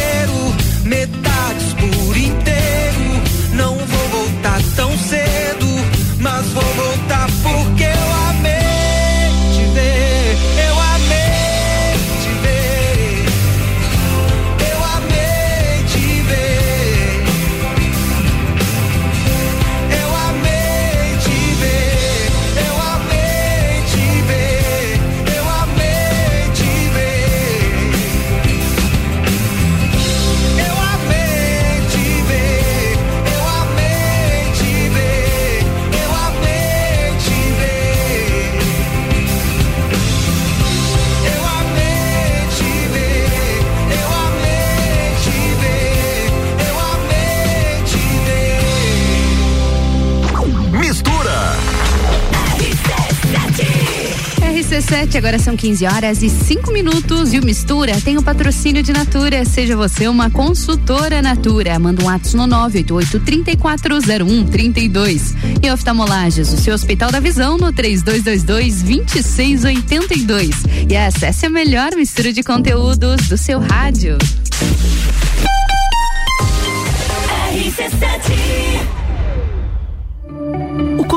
RC7, agora são 15 horas e 5 minutos e o Mistura tem o patrocínio de Natura. Seja você uma consultora Natura. Manda um ato no 988-340132. E oftalmolages, o seu Hospital da Visão no 3222-2682. E acesse a melhor mistura de conteúdos do seu rádio. O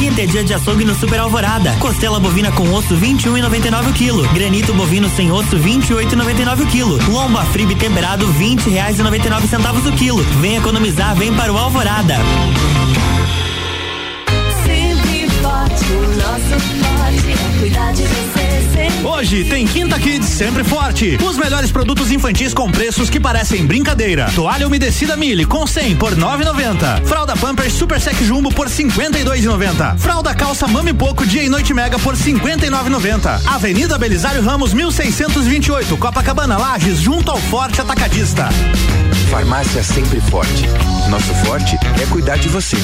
Quinta é dia de açougue no Super Alvorada. Costela bovina com osso 21,99 o quilo. Granito bovino sem osso 28,99 o quilo. Lomba fribe temperado 20 reais e 99 centavos o quilo. Vem economizar, vem para o Alvorada. Sempre forte, o nosso forte é cuidar de você. Hoje tem Quinta Kids sempre forte. Os melhores produtos infantis com preços que parecem brincadeira. Toalha umedecida Mille com 100 por 9,90. Fralda Pampers Super Sec Jumbo por 52,90. Fralda calça Mami Poco Dia e Noite Mega por 59,90. Avenida Belisário Ramos 1628, Copacabana Lages, junto ao Forte Atacadista. Farmácia Sempre Forte. Nosso forte é cuidar de você.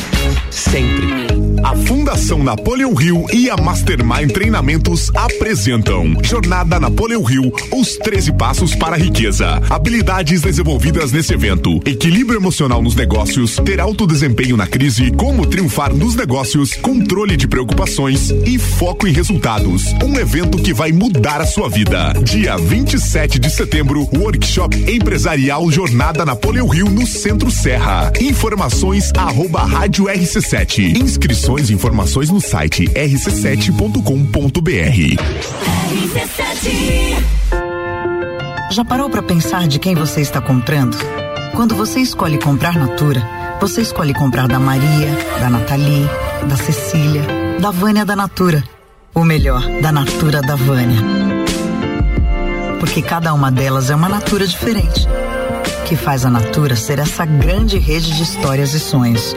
Sempre. A Fundação Napoleão Rio e a Mastermind Treinamentos apresentam Jornada Napoleão Rio, os 13 passos para a riqueza. Habilidades desenvolvidas nesse evento. Equilíbrio emocional nos negócios, ter alto desempenho na crise, como triunfar nos negócios, controle de preocupações e foco em resultados. Um evento que vai mudar a sua vida. Dia 27 de setembro, workshop empresarial Jornada Napoleão Rio no Centro Serra. Informações arroba rádio RC7. Inscrições e informações no site rc7.com.br. Já parou para pensar de quem você está comprando? Quando você escolhe comprar Natura, você escolhe comprar da Maria, da Nathalie, da Cecília, da Vânia da Natura. Ou melhor, da Natura da Vânia. Porque cada uma delas é uma Natura diferente. Que faz a Natura ser essa grande rede de histórias e sonhos.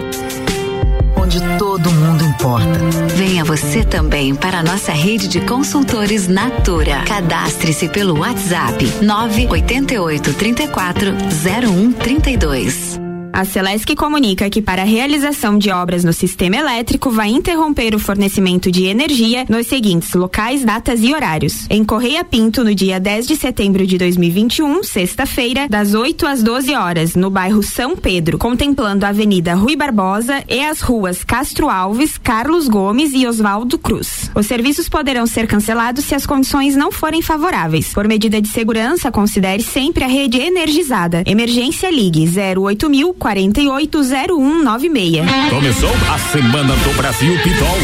Onde todo mundo importa. Venha você também para a nossa rede de consultores Natura. Cadastre-se pelo WhatsApp 988 34 0132. A Celesc comunica que para a realização de obras no sistema elétrico vai interromper o fornecimento de energia nos seguintes locais, datas e horários. Em Correia Pinto, no dia 10 de setembro de 2021, sexta-feira, das 8 às 12 horas, no bairro São Pedro, contemplando a Avenida Rui Barbosa e as ruas Castro Alves, Carlos Gomes e Oswaldo Cruz. Os serviços poderão ser cancelados se as condições não forem favoráveis. Por medida de segurança, considere sempre a rede energizada. Emergência Ligue 08000 480196. Começou a Semana do Brasil Pitol.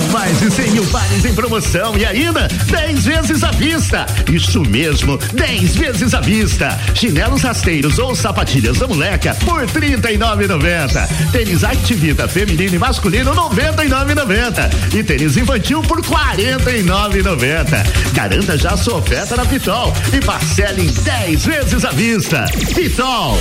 São mais de 100 mil pares em promoção e ainda 10 vezes à vista. Isso mesmo, 10 vezes à vista. Chinelos rasteiros ou sapatilhas da moleca por R$ 39,90. Tênis Activita feminino e masculino R$ 99,90. E tênis infantil por R$ 49,90. Garanta já sua oferta na Pitol e parcele em 10 vezes à vista. Pitol.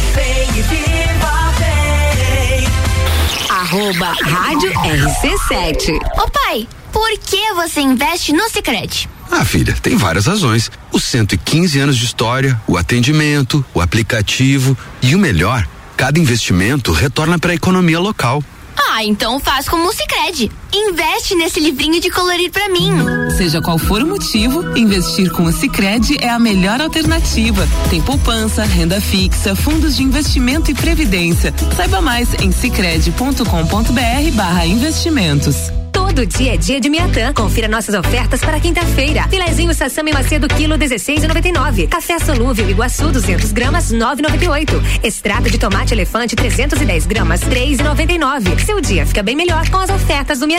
Arroba Rádio RC7. Ô pai, por que você investe no Sicredi? Ah, filha, tem várias razões. Os 115 anos de história, o atendimento, o aplicativo e o melhor, cada investimento retorna para a economia local. Ah, então faz como o Sicredi. Investe nesse livrinho de colorir para mim. Seja qual for o motivo, investir com o Sicredi é a melhor alternativa. Tem poupança, renda fixa, fundos de investimento e previdência. Saiba mais em sicredi.com.br/barra investimentos. Todo dia é dia de Miatã. Confira nossas ofertas para quinta-feira. Filezinho Sassami Macedo, quilo 16,99. Café solúvel Iguaçu, 200 gramas, 9,98. Extrato de tomate elefante, 310 gramas, 3,99. Seu dia fica bem melhor com as ofertas do Miatã.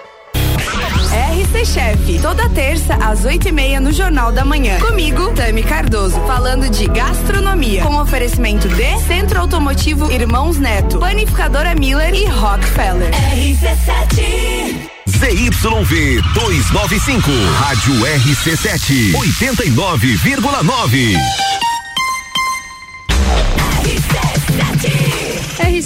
RC Chef, toda terça às oito e meia no Jornal da Manhã. Comigo, Tami Cardoso, falando de gastronomia, com oferecimento de Centro Automotivo Irmãos Neto, Panificadora Miller e Rockefeller. RC7 ZYV 295, Rádio RC7, 89,9.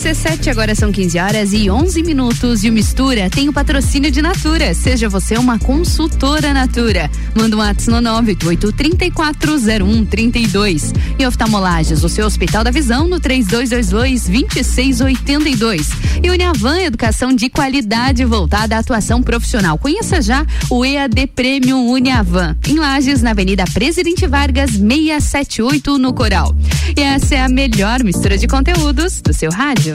RC7, agora são 15 horas e 11 minutos. E o Mistura tem o patrocínio de Natura. Seja você uma consultora Natura. Manda um WhatsApp no 988340132. E oftalmolages, o seu Hospital da Visão no 3222-2682. E Uniavan, educação de qualidade voltada à atuação profissional. Conheça já o EAD Premium Uniavan. Em Lages, na Avenida Presidente Vargas, 678 no Coral. E essa é a melhor mistura de conteúdos do seu rádio.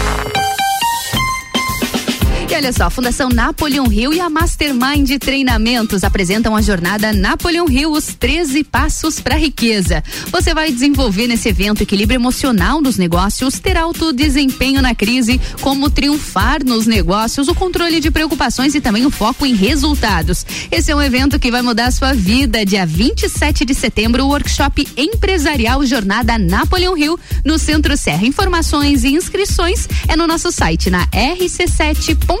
E olha só, a Fundação Napoleon Rio e a Mastermind Treinamentos apresentam a jornada Napoleon Rio, os 13 passos para a riqueza. Você vai desenvolver nesse evento equilíbrio emocional nos negócios, ter alto desempenho na crise, como triunfar nos negócios, o controle de preocupações e também o foco em resultados. Esse é um evento que vai mudar a sua vida. Dia 27 de setembro, o workshop empresarial Jornada Napoleon Rio no Centro Serra. Informações e inscrições é no nosso site na rc7.com.br.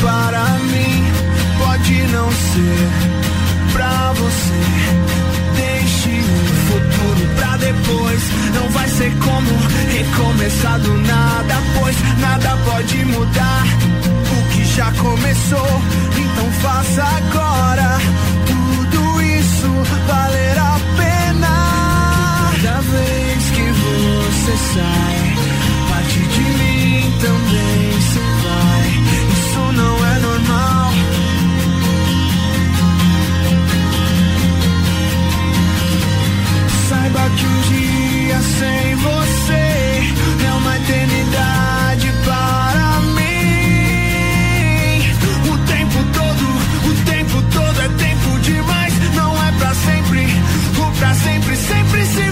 Para mim pode não ser pra você. Deixe o futuro pra depois. Não vai ser como recomeçar do nada, pois nada pode mudar o que já começou. Então faça agora tudo isso valer a pena. Cada vez que você sai, parte de mim que um dia sem você é uma eternidade para mim. O tempo todo, o tempo todo é tempo demais. Não é pra sempre, o pra sempre sempre se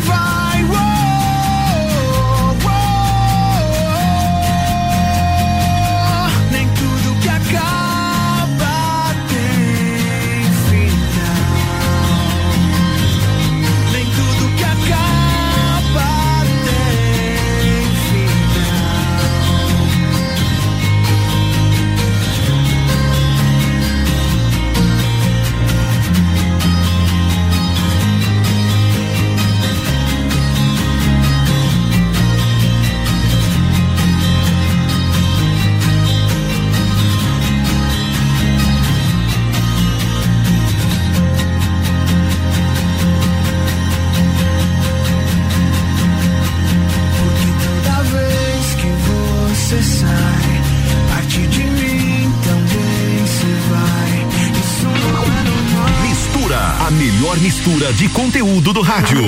mistura de conteúdo do rádio.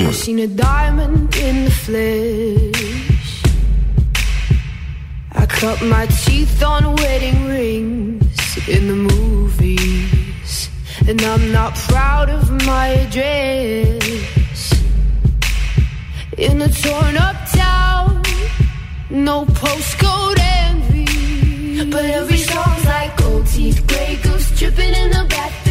I cut my teeth on wedding rings in the movies. And I'm not proud of my address. In a torn up town, no postcode envy. But every song's like gold teeth, gray goose dripping in the bathroom,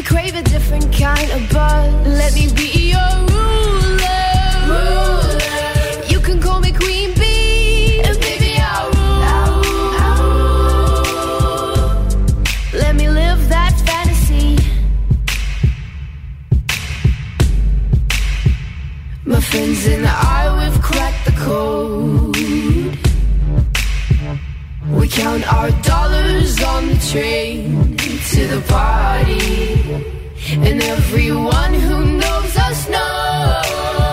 We crave a different kind of buzz. Let me be your ruler. You can call me Queen Bee, and baby I'll rule. Let me live that fantasy. My friends and I, we've cracked the code. We count our dollars on the train to the party. And everyone who knows us knows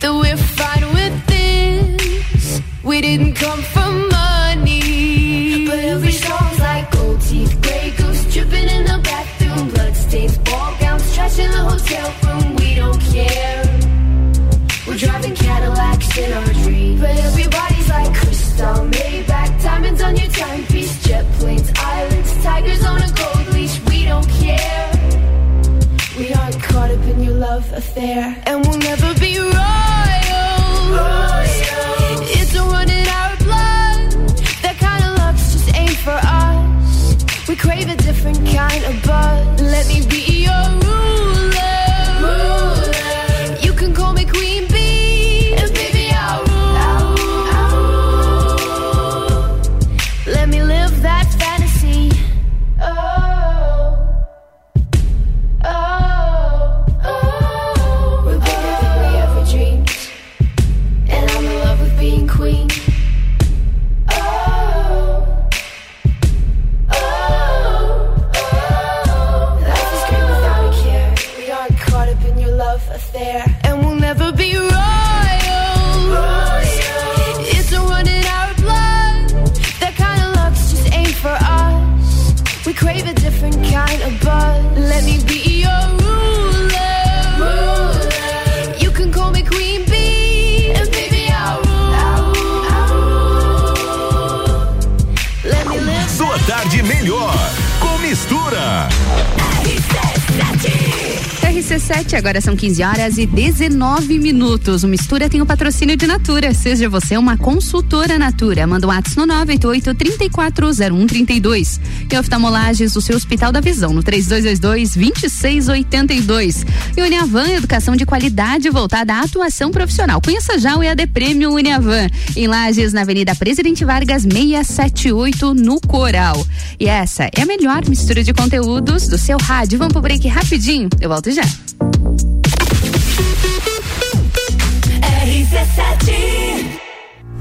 that we're fine with this. We didn't come for money. But every song's like gold teeth, gray goose dripping in the bathroom, bloodstains, ball gowns, trash in the hotel room. We don't care. love affair, and we'll never be royal. It's a run in our blood. That kind of love just ain't for us. We crave a different kind of buzz. Let me be. Agora são 15 horas e 19 minutos. O Mistura tem o patrocínio de Natura. Seja você uma consultora Natura. Manda um WhatsApp no 988-340132. E oftalmolages, o seu Hospital da Visão, no 3222-2682. E Uniavan, educação de qualidade voltada à atuação profissional. Conheça já o EAD Prêmio Uniavan. Em Lages, na Avenida Presidente Vargas, 678, no Coral. E essa é a melhor mistura de conteúdos do seu rádio. Vamos pro break rapidinho. Eu volto já.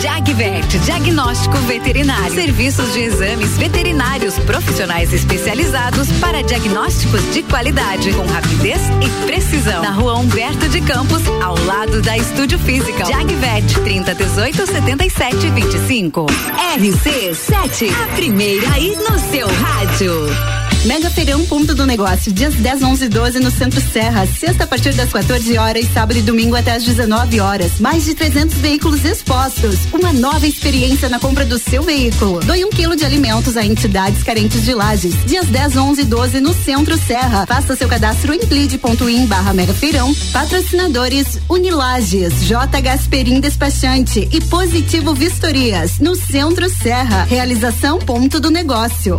Jagvet, diagnóstico veterinário. Serviços de exames veterinários profissionais especializados para diagnósticos de qualidade, com rapidez e precisão. Na rua Humberto de Campos, ao lado da Estúdio Física. Jagvet, 30 18 77 25. RC7, a primeira aí no seu rádio. Mega Feirão Ponto do Negócio, dias 10, 11 e 12 no Centro Serra. Sexta a partir das 14 horas, sábado e domingo até às 19 horas. Mais de 300 veículos expostos. Uma nova experiência na compra do seu veículo. Doe um quilo de alimentos a entidades carentes de lajes. Dias 10, 11 e 12 no Centro Serra. Faça seu cadastro em plead.in barra Mega Feirão. Patrocinadores Unilages, J. Gasperim Despachante e Positivo Vistorias. No Centro Serra. Realização Ponto do Negócio.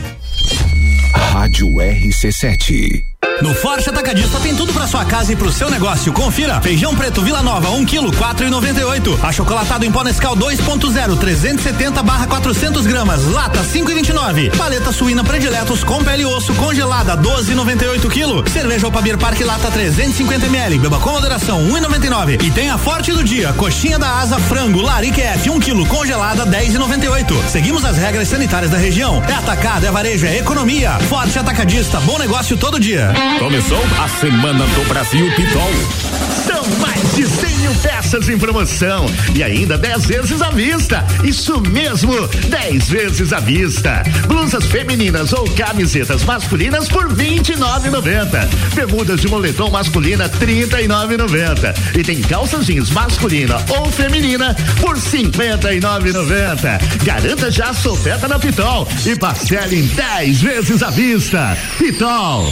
Rádio RC7. No Forte Atacadista tem tudo para sua casa e pro seu negócio. Confira: feijão preto Vila Nova, 1 um quilo, quatro e noventa e oito. Achocolatado em pó Nescau 2.0, 370 barra 400 gramas, lata 5,29. Paleta suína prediletos com pele e osso congelada 12,98 quilo. Cerveja Opabir Parque lata 350 ml. Beba com moderação 1,99. E tem a Forte do dia: coxinha da asa frango Larique F 1 um quilo congelada 10,98. Seguimos as regras sanitárias da região. É atacado, é varejo, é economia. Forte Atacadista, bom negócio todo dia. Começou a Semana do Brasil Pitol. São mais de 100 mil peças em promoção e ainda 10 vezes à vista. Isso mesmo, 10 vezes à vista. Blusas femininas ou camisetas masculinas por R$ 29,90. Bermudas de moletom masculina R$ 39,90. E tem calças jeans masculina ou feminina por R$ 59,90. Garanta já a sua oferta na Pitol e parcele em 10 vezes à vista. Pitol.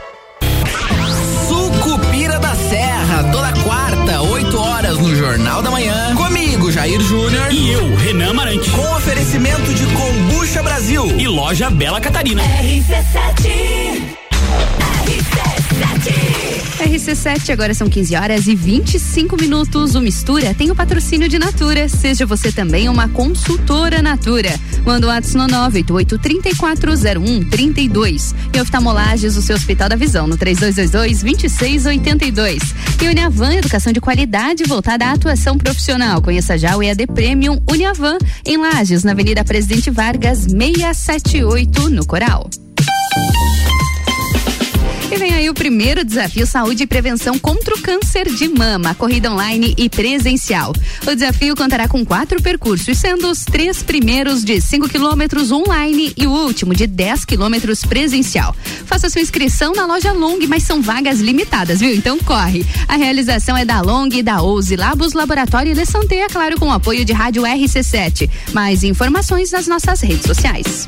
Sucupira da Serra, toda quarta, 8 horas no Jornal da Manhã. Comigo, Jair Júnior. E eu, Renan Marante. Com oferecimento de Combucha Brasil. E loja Bela Catarina. RC7. RC7. RC7, agora são 15 horas e 25 minutos. O Mistura tem o patrocínio de Natura. Seja você também uma consultora Natura. Manda o WhatsApp no 988-3401-32. E oftalmolages, o seu Hospital da Visão, no 3222-2682. E Uniavan, educação de qualidade voltada à atuação profissional. Conheça já o EAD Premium Uniavan, em Lages, na Avenida Presidente Vargas, 678, no Coral. E vem aí o primeiro desafio Saúde e Prevenção contra o Câncer de Mama, corrida online e presencial. O desafio contará com quatro percursos, sendo os três primeiros de 5 quilômetros online e o último de 10 quilômetros presencial. Faça sua inscrição na loja Long, mas são vagas limitadas, viu? Então corre. A realização é da Long e da Ouse Labos Laboratório de Santé, é claro, com apoio de Rádio RC7. Mais informações nas nossas redes sociais.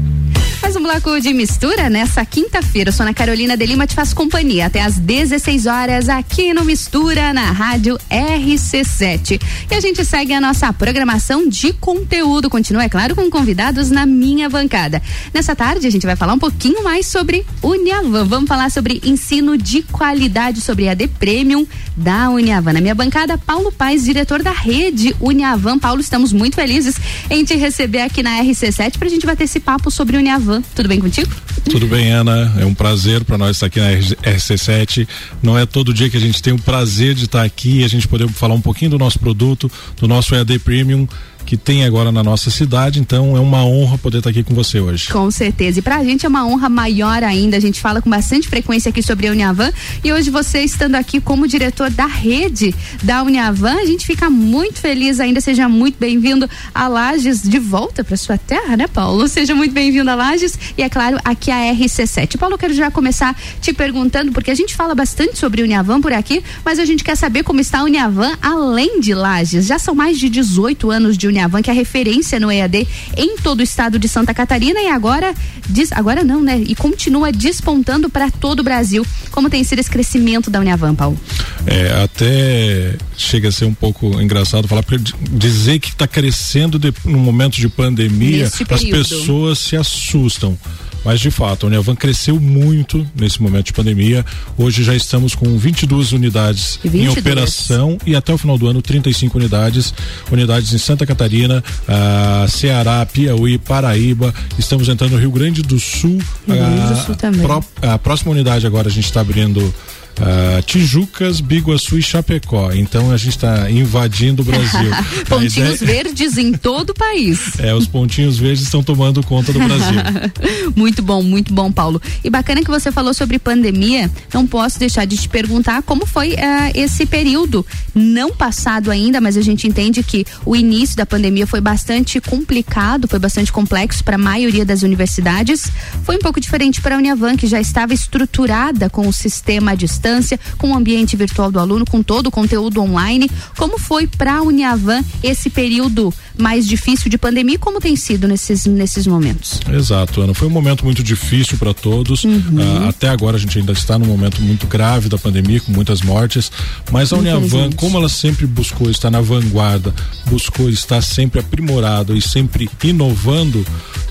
Mais um bloco de mistura nessa quinta-feira. Sou Ana Carolina de Lima, te faço companhia até às 16 horas aqui no Mistura, na rádio RC7. E a gente segue a nossa programação de conteúdo. Continua, é claro, com convidados na minha bancada. Nessa tarde, a gente vai falar um pouquinho mais sobre Uniavan. Vamos falar sobre ensino de qualidade, sobre AD Premium da Uniavan. Na minha bancada, Paulo Paes, diretor da rede Uniavan. Paulo, estamos muito felizes em te receber aqui na RC7 para a gente bater esse papo sobre Uniavan. Tudo bem contigo? Tudo bem, Ana. É um prazer para nós estar aqui na RC7. Não é todo dia que a gente tem o prazer de estar aqui e a gente poder falar um pouquinho do nosso produto, do nosso EAD Premium que tem agora na nossa cidade, então é uma honra poder estar aqui com você hoje. Com certeza. E pra gente é uma honra maior ainda. A gente fala com bastante frequência aqui sobre a Uniavan e hoje você estando aqui como diretor da rede da Uniavan, a gente fica muito feliz ainda. Seja muito bem-vindo a Lages de volta para sua terra, né, Paulo? Seja muito bem-vindo a Lages e é claro, aqui a RC7. Paulo, quero já começar te perguntando porque a gente fala bastante sobre a Uniavan por aqui, mas a gente quer saber como está a Uniavan além de Lages. Já são mais de 18 anos de Uniavan, que é referência no EAD em todo o estado de Santa Catarina e agora diz, agora não, né? E continua despontando para todo o Brasil. Como tem sido esse crescimento da Uniavan, Paulo? É, até chega a ser um pouco engraçado falar, porque dizer que está crescendo de, no momento de pandemia, as pessoas se assustam Mas de fato, a Uniavan cresceu muito nesse momento de pandemia. Hoje já estamos com 22 unidades em 22. operação e até o final do ano 35 unidades, unidades em Santa Catarina, ah, Ceará, Piauí, Paraíba. Estamos entrando no Rio Grande do Sul. Rio Grande do Ah, Sul também. pró- a próxima unidade agora a gente está abrindo ah, Tijucas, Biguaçu e Chapecó. Então a gente está invadindo o Brasil. (laughs) Pontinhos verdes em todo o país. (laughs) É, os pontinhos verdes estão tomando conta do Brasil. (laughs) muito bom, muito bom, Paulo. E bacana que você falou sobre pandemia. Não posso deixar de te perguntar como foi eh, esse período. Não passado ainda, mas a gente entende que o início da pandemia foi bastante complicado, foi bastante complexo para a maioria das universidades. Foi um pouco diferente para a Uniavan, que já estava estruturada com o sistema à distância, com o ambiente virtual do aluno, com todo o conteúdo online. Como foi para a Uniavan esse período mais difícil de pandemia e como tem sido nesses, nesses momentos? Exato, Ana. Foi um momento muito difícil para todos. Ah, até agora a gente ainda está num momento muito grave da pandemia, com muitas mortes. Mas a Uniavan, como ela sempre buscou estar na vanguarda, buscou estar sempre aprimorada e sempre inovando,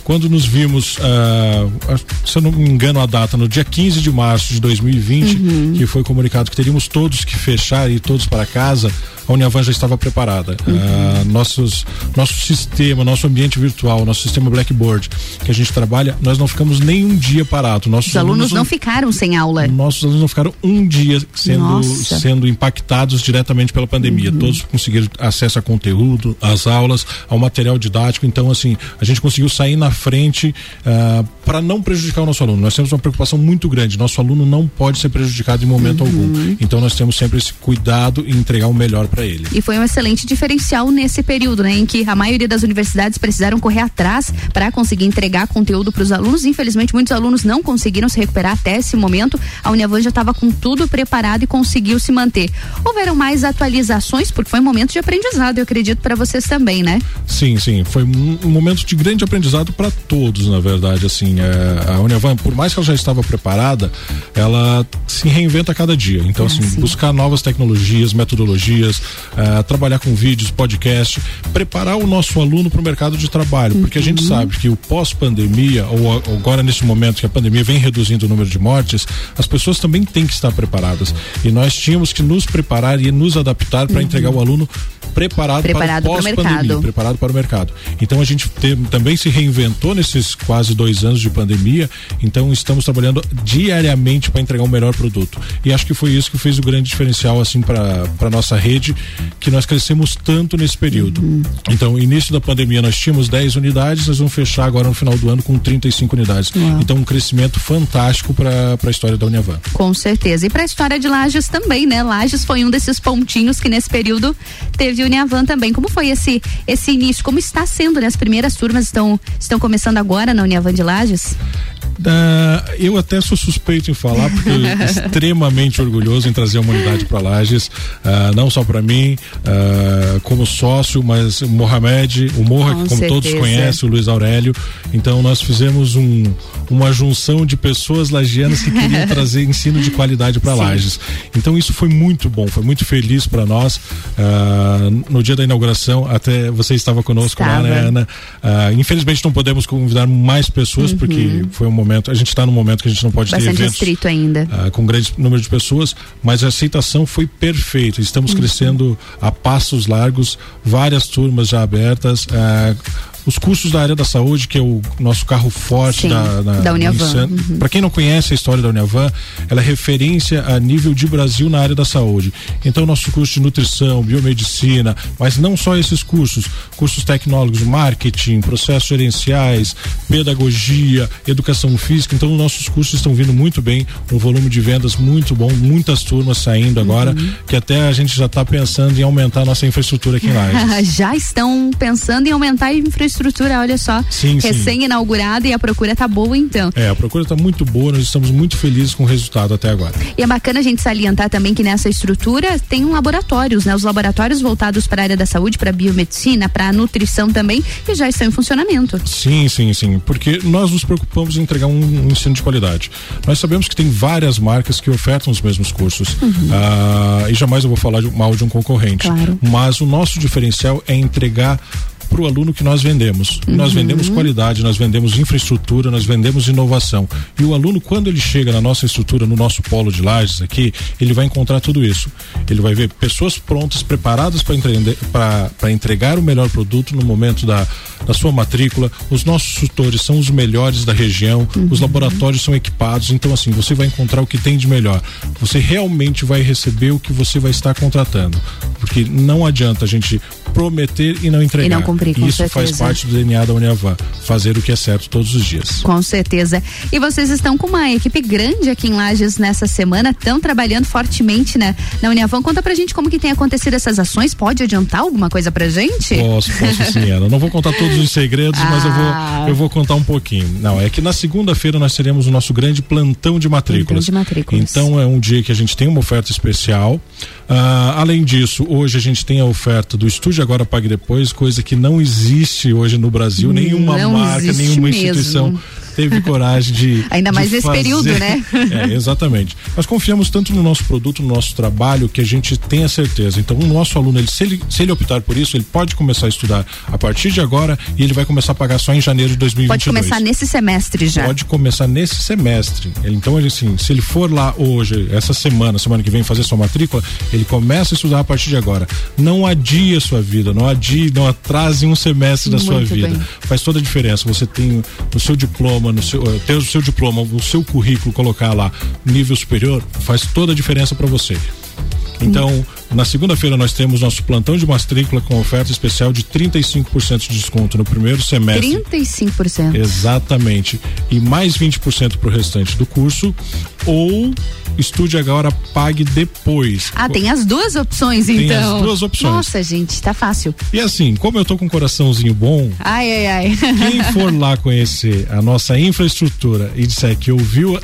quando nos vimos, ah, se eu não me engano a data, no dia 15 de março de 2020, que foi comunicado que teríamos todos que fechar e todos para casa, a Uniavan já estava preparada. Ah, nossos, nosso sistema, nosso ambiente virtual, nosso sistema Blackboard que a gente trabalha, nós não ficamos nem um dia parado. Nossos Os alunos não ficaram sem aula. nossos alunos não ficaram um dia sendo, Nossa. sendo impactados diretamente pela pandemia. Todos conseguiram acesso a conteúdo, às aulas, ao material didático. Então, assim, a gente conseguiu sair na frente para não prejudicar o nosso aluno. Nós temos uma preocupação muito grande. Nosso aluno não pode ser prejudicado em momento algum. Então, nós temos sempre esse cuidado em entregar o melhor para ele. E foi um excelente diferencial nesse período, né, em que a maioria das universidades precisaram correr atrás para conseguir entregar conteúdo para os alunos. Infelizmente, muitos alunos não conseguiram se recuperar até esse momento. A Uniavan já estava com tudo preparado e conseguiu se manter. Houveram mais atualizações, porque foi um momento de aprendizado, eu acredito, para vocês também, né? Sim, sim, foi um, um momento de grande aprendizado para todos, na verdade. Assim, é, a Uniavan, por mais que ela já estava preparada, ela se reinventa a cada dia. Então, assim, buscar novas tecnologias, metodologias, é, trabalhar com vídeos, podcast, preparar o nosso aluno para o mercado de trabalho, porque a gente sabe que o pós-pandemia, ou, agora nesse momento que a pandemia vem reduzindo o número de mortes, as pessoas também têm que estar preparadas. E nós tínhamos que nos preparar e nos adaptar para entregar o aluno preparado, Preparado para o pós-pandemia, mercado. preparado para o mercado. Então a gente te- também se reinventou nesses quase dois anos de pandemia, então estamos trabalhando diariamente para entregar o melhor produto. E acho que foi isso que fez o grande diferencial assim para para nossa rede, que nós crescemos tanto nesse período. Então, início da pandemia nós tínhamos 10 unidades, nós vamos fechar agora no final do ano com 35 unidades. Uau. Então, um crescimento fantástico para a história da Uniavan. Com certeza. E para a história de Lages também, né? Lages foi um desses pontinhos que nesse período teve Uniavan também. Como foi esse esse início? Como está sendo, né? As primeiras turmas estão estão começando agora na Uniavan de Lages? Ah, eu até sou suspeito em falar, porque (laughs) extremamente orgulhoso em trazer uma unidade para Lages, ah, não só para mim, ah, como sócio, mas o Mohamed, o Morra, Com que como todos certeza. conhecem, o Luiz Aurélio. Então nós fizemos um, uma junção de pessoas lagianas que queriam (laughs) trazer ensino de qualidade para Lages. Então isso foi muito bom, foi muito feliz para nós. Ah, no dia da inauguração, até você estava conosco lá, né, Estava. Ana? Ah, infelizmente não podemos convidar mais pessoas, porque foi um momento, a gente está num momento que a gente não pode ter Uhum. Bastante eventos restrito ainda. com grande número de pessoas, mas a aceitação foi perfeita. Estamos Uhum. crescendo a passos largos, várias turmas já abertas. ah, os cursos da área da saúde, que é o nosso carro forte Sim, da, da Uniavan. Uhum. Para quem não conhece a história da Uniavan, ela é referência a nível de Brasil na área da saúde. Então, nosso curso de nutrição, biomedicina, mas não só esses cursos, cursos tecnólogos, marketing, processos gerenciais, pedagogia, educação física. Então, nossos cursos estão vindo muito bem, um volume de vendas muito bom, muitas turmas saindo agora, Uhum. que até a gente já está pensando em aumentar a nossa infraestrutura aqui em Lages. (laughs) Já estão pensando em aumentar a infraestrutura, olha só. Recém-inaugurada e a procura tá boa então. É, a procura está muito boa, nós estamos muito felizes com o resultado até agora. E é bacana a gente salientar também que nessa estrutura tem um laboratórios, né? Os laboratórios voltados para a área da saúde, para biomedicina, para nutrição também, que já estão em funcionamento. Sim, sim, sim. Porque nós nos preocupamos em entregar um, um ensino de qualidade. Nós sabemos que tem várias marcas que ofertam os mesmos cursos. Ah, e jamais eu vou falar de- mal de um concorrente. Claro. Mas o nosso diferencial é entregar para o aluno que nós vendemos. Nós vendemos qualidade, nós vendemos infraestrutura, nós vendemos inovação. E o aluno, quando ele chega na nossa estrutura, no nosso polo de lajes aqui, ele vai encontrar tudo isso. Ele vai ver pessoas prontas, preparadas para entregar o melhor produto no momento da, da sua matrícula. Os nossos tutores são os melhores da região, os laboratórios são equipados. Então, assim, você vai encontrar o que tem de melhor. Você realmente vai receber o que você vai estar contratando. Porque não adianta a gente prometer e não entregar. E não cumprir, com Isso faz certeza. parte do DNA da Uniavan, fazer o que é certo todos os dias. Com certeza. E vocês estão com uma equipe grande aqui em Lages nessa semana, estão trabalhando fortemente né, na Uniavan. Conta pra gente como que tem acontecido essas ações. Pode adiantar alguma coisa pra gente? Posso, posso sim, Ana. Não vou contar todos os segredos, mas eu Ah. vou, eu vou contar um pouquinho. Não, é que na segunda-feira nós teremos o nosso grande plantão de matrículas. Plantão de matrículas. Então é um dia que a gente tem uma oferta especial. Ah, além disso, hoje a gente tem a oferta do Estúdio Agora Pague Depois, coisa que não existe hoje no Brasil. Nenhuma Não marca, nenhuma mesmo. Teve coragem de. Ainda de mais nesse fazer. período, né? (laughs) É, exatamente. Nós confiamos tanto no nosso produto, no nosso trabalho, que a gente tem a certeza. Então, o nosso aluno, ele, se, ele, se ele optar por isso, ele pode começar a estudar a partir de agora e ele vai começar a pagar só em janeiro de 2022. Pode começar nesse semestre já. Pode começar nesse semestre. Então, ele, assim, se ele for lá hoje, essa semana, semana que vem, fazer sua matrícula, ele começa a estudar a partir de agora. Não adie a sua vida, não adie, não atrase um semestre da sua Muito vida. bem. Faz toda a diferença. Você tem o seu diploma, no seu, eh, ter o seu diploma, o seu currículo, colocar lá nível superior, faz toda a diferença para você. Então, na segunda-feira nós temos nosso plantão de matrícula com oferta especial de 35% de desconto no primeiro semestre. 35%. Exatamente. E mais 20% para o restante do curso. Ou estude agora, pague depois. Ah, tem as duas opções, Tem então. as duas opções. Nossa, gente, tá fácil. E assim, como eu tô com um coraçãozinho bom, Ai, ai, ai. quem (laughs) for lá conhecer a nossa infraestrutura e disser que ouviu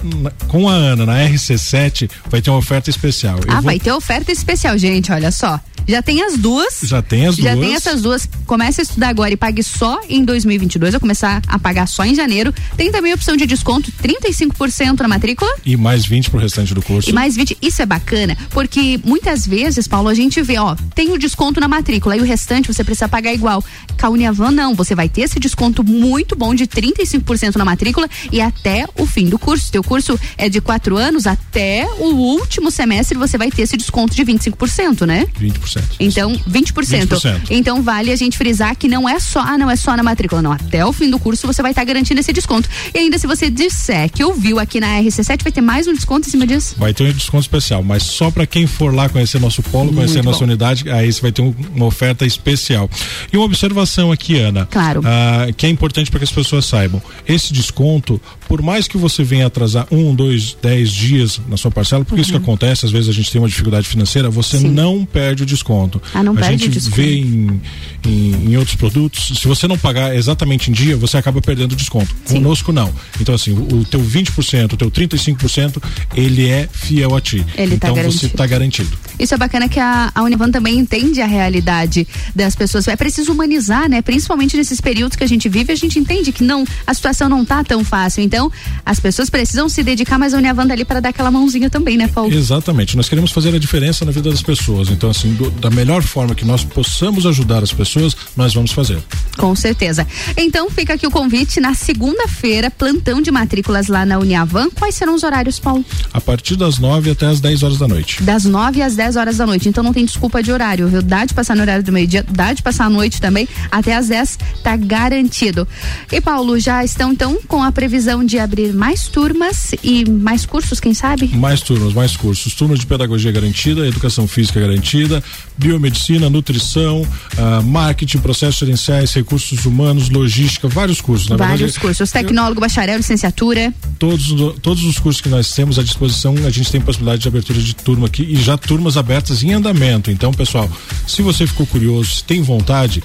com a Ana na RC7, vai ter uma oferta especial. Ah, vou- vai ter oferta especial, gente, olha só. Já tem as duas. Já tem as Já duas. tem essas duas. Comece a estudar agora e pague só em 2022. Vai começar a pagar só em janeiro. Tem também a opção de desconto, 35% na matrícula. E mais 20 pro restante do curso. E mais 20, isso é bacana, porque muitas vezes, Paulo, a gente vê, ó, tem o desconto na matrícula e o restante você precisa pagar igual. Com a Uniavan, não, você vai ter esse desconto muito bom de 35% na matrícula e até o fim do curso. Teu curso é de quatro anos, até o último semestre você vai ter esse desconto de 25%, né? 20%. Então, 20%. 20%. Então vale a gente frisar que não é só, ah, não é só na matrícula, não. Até o fim do curso você vai estar garantindo esse desconto. E ainda se você disser que ouviu aqui na RC7, vai ter mais um desconto em cima disso. Vai ter um desconto especial, mas só para quem for lá conhecer nosso polo, conhecer Muito nossa bom. unidade, aí você vai ter um- uma oferta especial. E uma observação aqui, Ana. Claro. ah, que é importante para que as pessoas saibam. Esse desconto, por mais que você venha atrasar um, dois, dez dias na sua parcela, porque isso que acontece, às vezes a gente tem uma dificuldade financeira, você Uhum. Sim. não perde o desconto. Ah, não a perde gente desconto. vê em, em, em outros produtos, se você não pagar exatamente em dia, você acaba perdendo desconto. Conosco não. Então assim, o, o teu 20%, o teu 35%, ele é fiel a ti. Ele tá então você garantido. está garantido. Isso é bacana que a, a Univan também entende a realidade das pessoas. É preciso humanizar, né? Principalmente nesses períodos que a gente vive, a gente entende que não, a situação não tá tão fácil. Então, as pessoas precisam se dedicar, mas a Univan tá ali para dar aquela mãozinha também, né, Paulo? Exatamente. Nós queremos fazer a diferença na vida das pessoas. Então, assim, do- da melhor forma que nós possamos ajudar as pessoas, nós vamos fazer. Com certeza. Então fica aqui o convite na segunda-feira, plantão de matrículas lá na Uniavan. Quais serão os horários, Paulo? A partir das 9 até as 10 horas da noite. Das 9 às 10 horas da noite. Então não tem desculpa de horário, viu? Dá de passar no horário do meio-dia, dá de passar à noite também. Até às 10 tá garantido. E Paulo, já estão então com a previsão de abrir mais turmas e mais cursos, quem sabe? Mais turmas, mais cursos. Turma de pedagogia garantida, educação física garantida, biomedicina, nutrição, ah, marketing, processos gerenciais, recursos humanos, logística, vários cursos. Na Vários verdade, cursos. Tecnólogo, bacharel, licenciatura. todos, todos os cursos que nós temos à disposição, a gente tem possibilidade de abertura de turma aqui e já turmas abertas em andamento. Então, pessoal, se você ficou curioso, se tem vontade,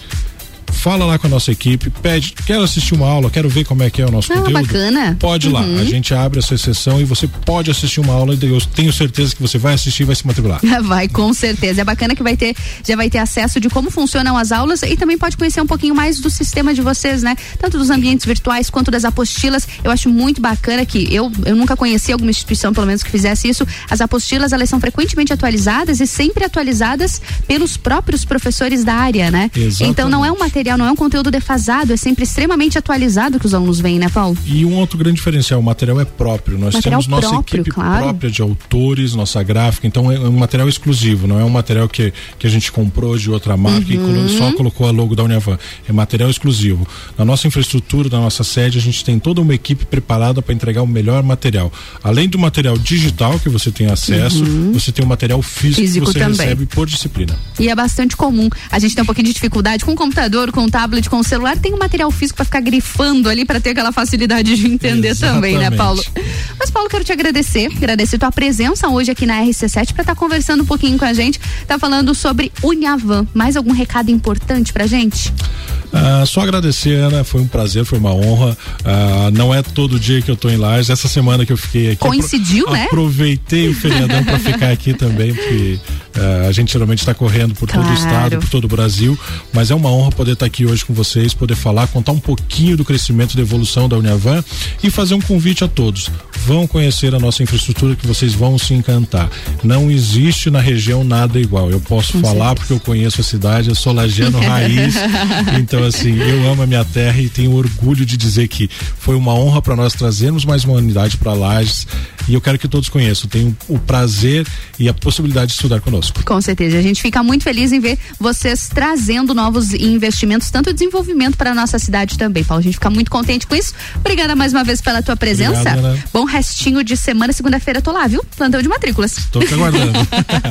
fala lá com a nossa equipe, pede, quero assistir uma aula, quero ver como é que é o nosso Ah, conteúdo. bacana. Pode ir lá, Uhum. a gente abre essa sessão e você pode assistir uma aula e eu tenho certeza que você vai assistir e vai se matricular. (laughs) Vai, com certeza. É bacana que vai ter, já vai ter acesso de como funcionam as aulas e também pode conhecer um pouquinho mais do sistema de vocês, né? Tanto dos ambientes virtuais quanto das apostilas. Eu acho muito bacana que eu, eu nunca conheci alguma instituição, pelo menos, que fizesse isso. As apostilas, elas são frequentemente atualizadas e sempre atualizadas pelos próprios professores da área, né? Exatamente. Então não é um material não é um conteúdo defasado, é sempre extremamente atualizado que os alunos veem, né, Paulo? E um outro grande diferencial, o material é próprio. Nós Material temos nossa próprio, equipe claro. própria de autores, nossa gráfica, então é um material exclusivo, não é um material que, que a gente comprou de outra marca e Uhum. colo- só colocou a logo da Uniavan. É material exclusivo. Na nossa infraestrutura, na nossa sede, a gente tem toda uma equipe preparada para entregar o melhor material. Além do material digital que você tem acesso, Uhum. você tem o material físico, Físico que você também. recebe por disciplina. E é bastante comum. A gente tem um pouquinho de dificuldade com o computador, com o tablet, com o celular. Tem um material físico para ficar grifando ali para ter aquela facilidade de entender também, né, Exatamente. Paulo? Mas, Paulo, quero te agradecer, agradecer tua presença hoje aqui na RC7 para estar conversando um pouquinho com a gente. Tá falando sobre Uniavan. Mais algum recado importante pra gente? Ah, só agradecer, Ana, foi um prazer, foi uma honra. Ah, não é todo dia que eu tô em Lages, essa semana que eu fiquei aqui. Coincidiu, apro- né? Aproveitei o feriadão para ficar aqui também, porque ah, a gente geralmente está correndo por todo o Claro. estado, por todo o Brasil, mas é uma honra poder estar aqui hoje com vocês, poder falar, contar um pouquinho do crescimento e da evolução da Uniavan e fazer um convite a todos. Vão conhecer a nossa infraestrutura que vocês vão se encantar. Não existe na região nada igual. Eu posso Com falar porque eu conheço a cidade, eu sou lagiano (laughs) raiz. Então, assim, eu amo a minha terra e tenho orgulho de dizer que foi uma honra para nós trazermos mais uma unidade para Lages. E eu quero que todos conheçam. Tenho o prazer e a possibilidade de estudar conosco. Com certeza. A gente fica muito feliz em ver vocês trazendo novos investimentos, tanto desenvolvimento para nossa cidade também, Paulo. A gente fica muito contente com isso. Obrigada mais uma vez pela tua presença. Obrigado. Bom restinho de semana. Segunda-feira eu tô lá, viu? Plantão de matrículas. Tô te aguardando.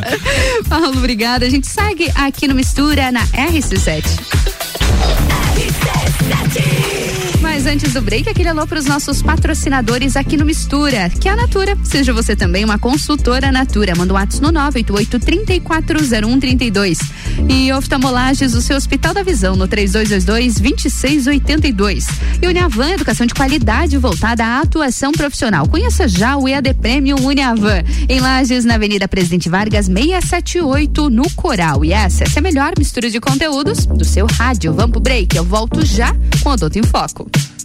(laughs) Paulo, obrigada. A gente segue aqui no Mistura na RC7. Mas antes do break, aquele alô para os nossos patrocinadores aqui no Mistura, que é a Natura. Seja você também uma consultora Natura. Manda um WhatsApp no 988-340132. E oftalmolages, o seu Hospital da Visão, no 3222-2682. E Uniavan, educação de qualidade voltada à atuação profissional. Conheça já o EAD Premium Uniavan. Em Lages, na Avenida Presidente Vargas, 678, no Coral. E essa, essa é a melhor mistura de conteúdos do seu rádio. Vamos pro break. Eu volto já com o Odonto em Foco.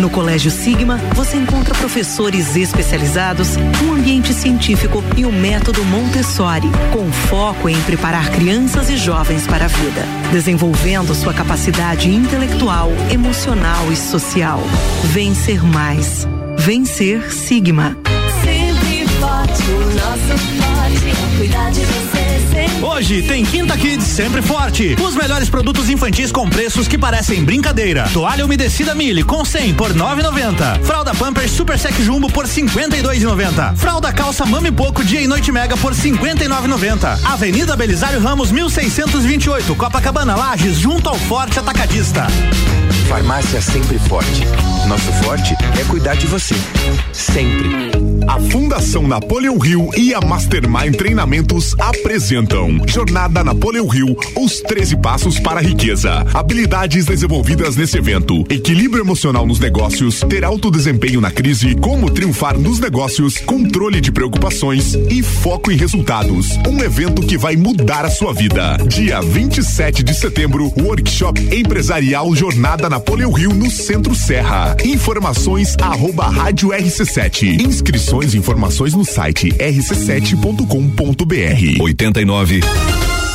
No Colégio Sigma, você encontra professores especializados, um ambiente científico e o método Montessori, com foco em preparar crianças e jovens para a vida, desenvolvendo sua capacidade intelectual, emocional e social. Vencer mais. Vencer Sigma. Sempre forte, o nosso forte cuidar de você. Hoje tem Quinta Kids sempre forte. Os melhores produtos infantis com preços que parecem brincadeira. Toalha umedecida Mili com 100 por 9,90. Fralda Pampers Super Sec Jumbo por 52,90. Fralda calça Mami Poco Dia e Noite Mega por 59,90. Avenida Belisário Ramos 1628, Copacabana Lages, junto ao Forte Atacadista. Farmácia Sempre Forte. Nosso forte é cuidar de você. Sempre. A Fundação Napoleão Rio e a Mastermind Treinamentos apresentam Jornada Napoleão Rio, os 13 passos para a riqueza. Habilidades desenvolvidas nesse evento. Equilíbrio emocional nos negócios, ter alto desempenho na crise, como triunfar nos negócios, controle de preocupações e foco em resultados. Um evento que vai mudar a sua vida. Dia 27 de setembro, workshop empresarial Jornada Napoleão Rio no Centro Serra. Informações arroba rádio RC7. Inscrições e informações no site rc7.com.br. Mississippi.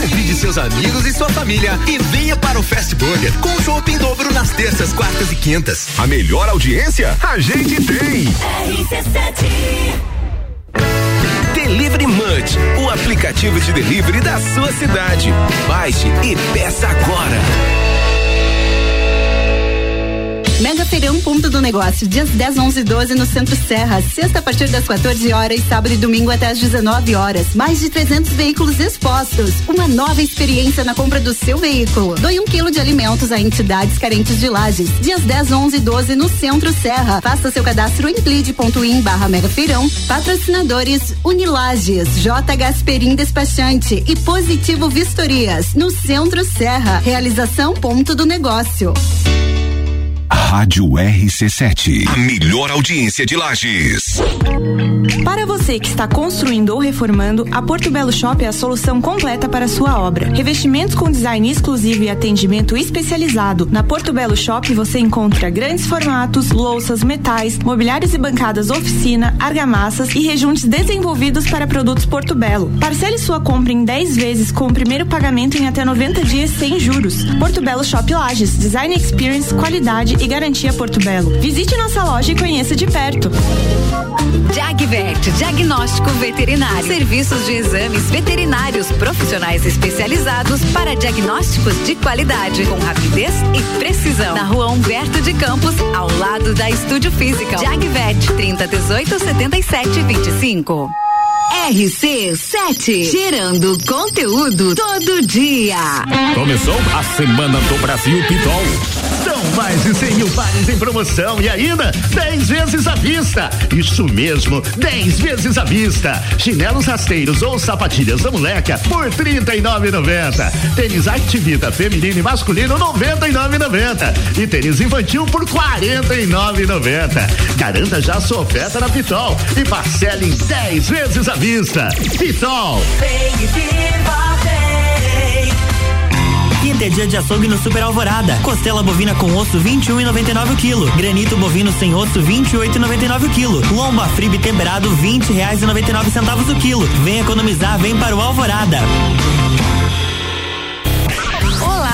Convide seus amigos e sua família e venha para o Fast Burger com shopping dobro nas terças, quartas e quintas. A melhor audiência a gente tem. Delivery Munch, o aplicativo de delivery da sua cidade. Baixe e peça agora. Mega Feirão Ponto do Negócio, dias 10, 11 e 12 no Centro Serra. Sexta a partir das 14 horas sábado e domingo até às 19 horas. Mais de 300 veículos expostos. Uma nova experiência na compra do seu veículo. Doe um quilo de alimentos a entidades carentes de lajes. Dias 10, 11 e 12 no Centro Serra. Faça seu cadastro em plid.in barra Mega Feirão. Patrocinadores Unilages, J. Gasperim Despachante e Positivo Vistorias. No Centro Serra. Realização Ponto do Negócio. Rádio RC7. A melhor audiência de Lages. Para você que está construindo ou reformando, a Porto Belo Shop é a solução completa para sua obra. Revestimentos com design exclusivo e atendimento especializado. Na Porto Belo Shop você encontra grandes formatos, louças, metais, mobiliários e bancadas oficina, argamassas e rejuntes desenvolvidos para produtos Porto Belo. Parcele sua compra em 10 vezes com o primeiro pagamento em até 90 dias sem juros. Porto Belo Shop Lages, design experience, qualidade e garantia Porto Belo. Visite nossa loja e conheça de perto. Jagvet, diagnóstico veterinário. Serviços de exames veterinários profissionais especializados para diagnósticos de qualidade, com rapidez e precisão. Na rua Humberto de Campos, ao lado da Estúdio Física. Jagvet, 30 18 77 25. RC7, gerando conteúdo todo dia. Começou a Semana do Brasil Pitol. São mais de 100 mil pares em promoção e ainda 10 vezes à vista. Isso mesmo, 10 vezes à vista. Chinelos rasteiros ou sapatilhas da moleca por R$ 39,90. Tênis Activita feminino e masculino R$ 99,90. E tênis infantil por R$ 49,90. Garanta já sua oferta na Pitol e parcele em 10 vezes à vista. Pitol. Quinta é dia de açougue no Super Alvorada. Costela bovina com osso 21,99 o quilo. Granito bovino sem osso 28,99 o quilo. Lomba fribe temperado 20 reais e 99 centavos o quilo. Vem economizar, vem para o Alvorada.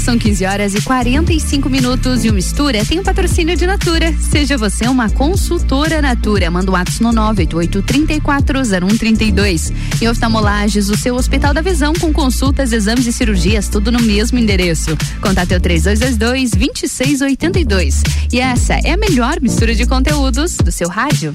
são 15 horas e 45 minutos e o Mistura tem um patrocínio de Natura. Seja você uma consultora Natura. Manda o um WhatsApp no 988-340132. E oftalmolages, o seu Hospital da Visão com consultas, exames e cirurgias, tudo no mesmo endereço. Contate o 3222-2682. E essa é a melhor mistura de conteúdos do seu rádio.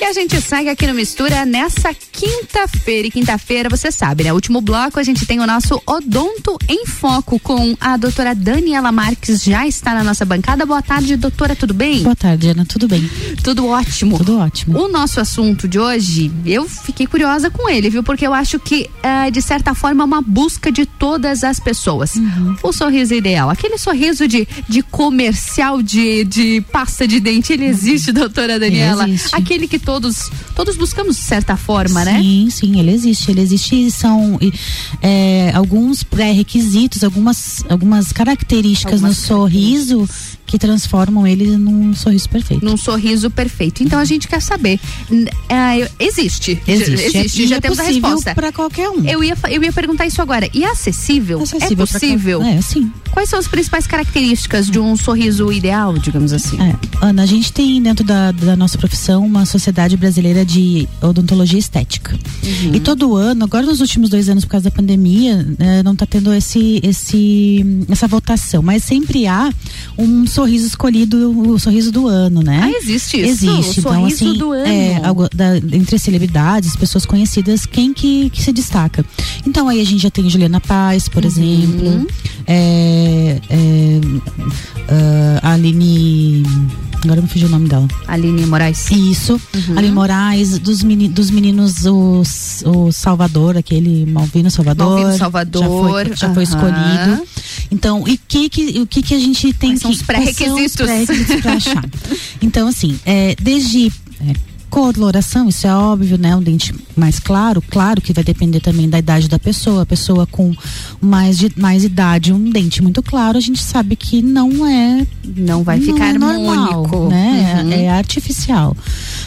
E a gente segue aqui no Mistura nessa quinta-feira. E quinta-feira, você sabe, né? Último bloco, a gente tem o nosso Odonto em Foco com a doutora Daniela Marques. Já está na nossa bancada. Boa tarde, doutora, tudo bem? Boa tarde, Ana, tudo bem? Tudo ótimo. Tudo ótimo. O nosso assunto de hoje, eu fiquei curiosa com ele, viu? Porque eu acho que, eh, de certa forma, é uma busca de todas as pessoas. Uhum. O sorriso ideal. Aquele sorriso de, de comercial de, de pasta de dente, ele existe, (laughs) doutora Daniela? Ele existe. Aquele que todos todos buscamos de certa forma, né? Sim, sim, ele existe. Ele existe e são é, alguns pré-requisitos, algumas, algumas características Algumas no sorriso que transformam ele num sorriso perfeito. Num sorriso perfeito. Então a gente quer saber. ah, existe. Existe. Existe. Já é temos a resposta. pra qualquer um. Eu ia, eu ia perguntar isso agora. E é acessível? Acessível é possível? qual- é, sim. Quais são as principais características de um sorriso ideal, digamos assim? É, Ana, a gente tem dentro da, da nossa profissão uma sociedade brasileira de odontologia estética. Uhum. E todo ano, agora nos últimos dois anos por causa da pandemia, né, não está tendo esse, esse, essa votação, mas sempre há um sorriso escolhido, o sorriso do ano, né? Ah, existe isso? Existe. O então, sorriso assim, do ano. É, algo da- entre as celebridades, pessoas conhecidas, quem que, que se destaca? Então aí a gente já tem Juliana Paz, Uhum. por exemplo. É, é, a Aline. Agora me fugiu o nome dela. Aline Moraes. Isso. Aline Moraes, dos, meni- dos meninos, o, o Salvador, aquele Malvino Salvador. Malvino Já Salvador, foi, já foi aham. escolhido. Então, e que, que, o que, que a gente tem que. são os pré-requisitos pra achar? Então, assim, é, desde. é, Coloração, isso é óbvio, né? Um dente mais claro, claro que vai depender também da idade da pessoa. A pessoa com mais, de, mais idade, um dente muito claro, a gente sabe que não é. Não vai ficar é normal, harmônico. Né? Uhum. É, é artificial.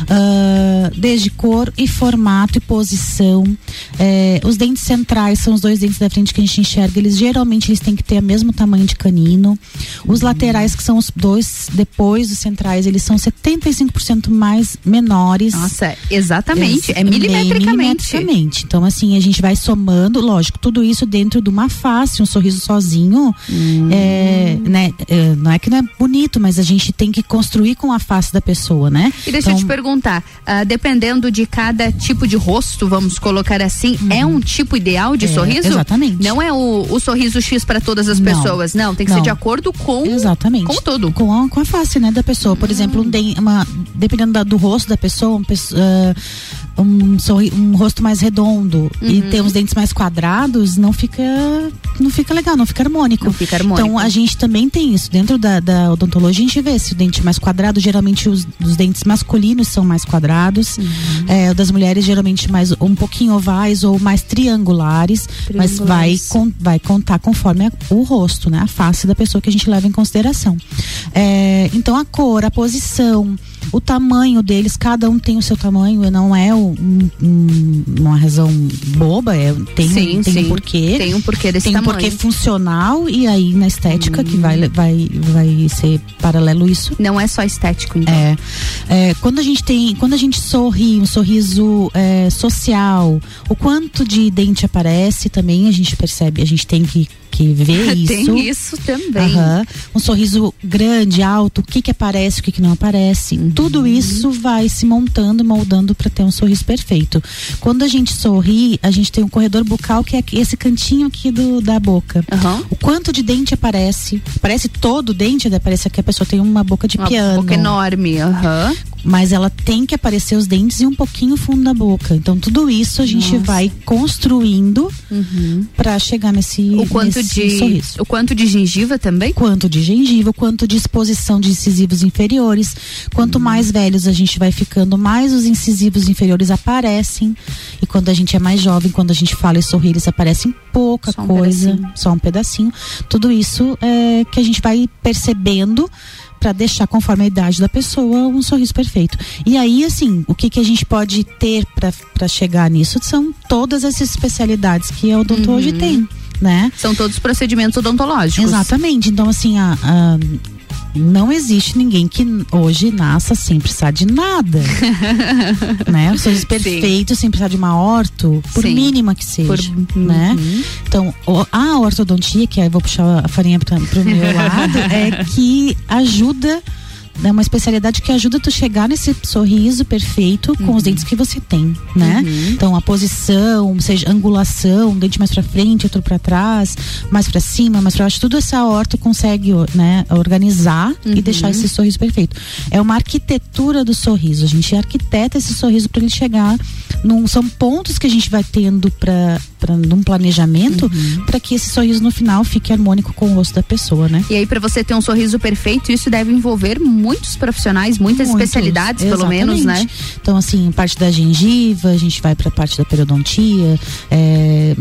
Ah, desde cor e formato e posição. É, os dentes centrais são os dois dentes da frente que a gente enxerga. Eles geralmente eles têm que ter o mesmo tamanho de canino. Os laterais, que são os dois depois dos centrais, eles são 75% mais menores. Nossa, exatamente. Ex- É milimetricamente. milimetricamente. Então, assim, a gente vai somando, lógico, tudo isso dentro de uma face, um sorriso sozinho. Hum. É, né, é, não é que não é bonito, mas a gente tem que construir com a face da pessoa, né? E deixa eu Então, te perguntar, ah, dependendo de cada tipo de rosto, vamos colocar assim, é um tipo ideal de É, sorriso? exatamente. Não é o, o sorriso X para todas as Não. pessoas, não. Tem que ser Não. de acordo com Exatamente. com tudo. Com a, com a face, né, da pessoa. Por exemplo, um den- uma, dependendo da- do rosto da pessoa, um, pesso- ah, um, sorri- um rosto mais redondo e Uhum. ter os dentes mais quadrados, não fica, não fica legal, não fica harmônico. Não fica harmônico. Então a gente também tem isso. Dentro da, da odontologia, a gente vê se o dente mais quadrado, geralmente os, os dentes masculinos são mais quadrados. Uhum. É, o das mulheres, geralmente mais um pouquinho ovais ou mais triangulares. Mas vai, Triangulares. vai contar conforme a- o rosto, né? A face da pessoa que a gente leva em consideração. É, então a cor, a posição, o tamanho deles, cada um tem o seu tamanho, não é um- um- uma razão boba, é, tem, Sim, um, tem sim. um porquê. Tem um porquê desse Tem um tamanho. porquê funcional e aí na estética que vai, vai, vai ser paralelo isso. Não é só estético, então. É, É, quando a gente tem, quando a gente sorri, um sorriso é, social, o quanto de dente aparece também a gente percebe, a gente tem que, que ver (laughs) isso. Tem isso também. Aham. Um sorriso grande, alto, o que que aparece, o que que não aparece. Uhum. Tudo isso vai se montando, moldando para ter um sorriso perfeito. Quando a gente sorri, a gente tem um corredor bucal que é esse cantinho aqui do, da boca. O quanto de dente aparece? Aparece todo o dente, né? parece que a pessoa tem uma boca de Uma piano. boca enorme, aham. Mas ela tem que aparecer os dentes e um pouquinho o fundo da boca. Então tudo isso a gente Nossa. vai construindo para chegar nesse, O quanto nesse de sorriso. o quanto de gengiva também? Quanto de gengiva, quanto de exposição de incisivos inferiores. Quanto Hum. mais velhos a gente vai ficando, mais os incisivos inferiores aparecem. E quando a gente é mais jovem, quando a gente fala e sorri, eles aparecem pouca Só um coisa, pedacinho. só um pedacinho. Tudo isso é que a gente vai percebendo para deixar conforme a idade da pessoa um sorriso perfeito. E aí, assim, o que que a gente pode ter para chegar nisso são todas essas especialidades que a odonto hoje Uhum. tem, né? São todos procedimentos odontológicos. Exatamente. Então, assim, a, a- não existe ninguém que hoje nasça sem precisar de nada. (laughs) né? O sorriso perfeito sem precisar de uma orto, por Sim. mínima que seja. Por- né? Uhum. Então, o- a ortodontia, que aí eu vou puxar a farinha pra, pro meu lado, (laughs) é que ajuda. É uma especialidade que ajuda tu chegar nesse sorriso perfeito com Uhum. os dentes que você tem, né? Então a posição, seja angulação, um dente mais pra frente, outro pra trás, mais pra cima, mais pra baixo, tudo essa orto consegue, né, organizar e Uhum. deixar esse sorriso perfeito. É uma arquitetura do sorriso. A gente arquiteta esse sorriso para ele chegar num são pontos que a gente vai tendo para para num planejamento Uhum. para que esse sorriso no final fique harmônico com o rosto da pessoa, né? E aí, para você ter um sorriso perfeito, isso deve envolver muitos profissionais, muitas Muitos, especialidades, pelo menos, né? exatamente. Então, assim, parte da gengiva, a gente vai para a parte da periodontia, é,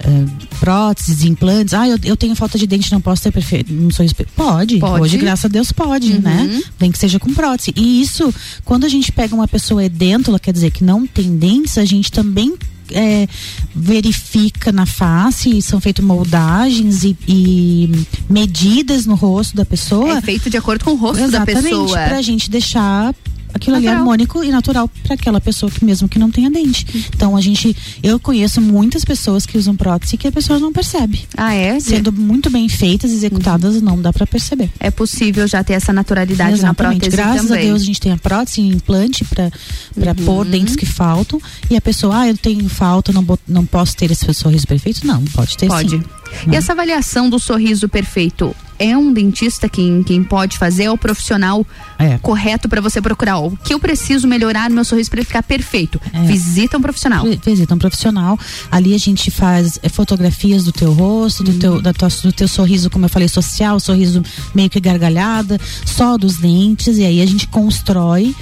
é, próteses, implantes. Ah, eu, eu tenho falta de dente, não posso ter perfeito. Um sorriso pode. Pode. Hoje, graças a Deus, pode, Uhum. né? Nem que seja com prótese. E isso, quando a gente pega uma pessoa edêntula, quer dizer que não tem dentes, a gente também é, verifica na face, são feitas moldagens e, e medidas no rosto da pessoa. É feito de acordo com o rosto Exatamente, da pessoa. pra gente deixar aquilo ali é Natural. harmônico e natural para aquela pessoa que mesmo que não tenha dente. Então a gente, eu conheço muitas pessoas que usam prótese que a pessoa não percebe. Ah, é? Sendo muito bem feitas, executadas, não dá para perceber. É possível já ter essa naturalidade na Exatamente. prótese Graças também. a Deus a gente tem a prótese, implante para para Uhum. pôr dentes que faltam e a pessoa, ah, eu tenho falta, não, não posso ter esse sorriso perfeito? Não, pode ter Pode. sim. E essa avaliação do sorriso perfeito é um dentista quem, quem pode fazer? É o profissional É. correto para você procurar? O que eu preciso melhorar no meu sorriso para ele ficar perfeito? É. Visita um profissional. Vi- Visita um profissional. Ali a gente faz eh, fotografias do teu rosto, do, teu, da tua, do teu sorriso, como eu falei, social, sorriso meio que gargalhada, só dos dentes, e aí a gente constrói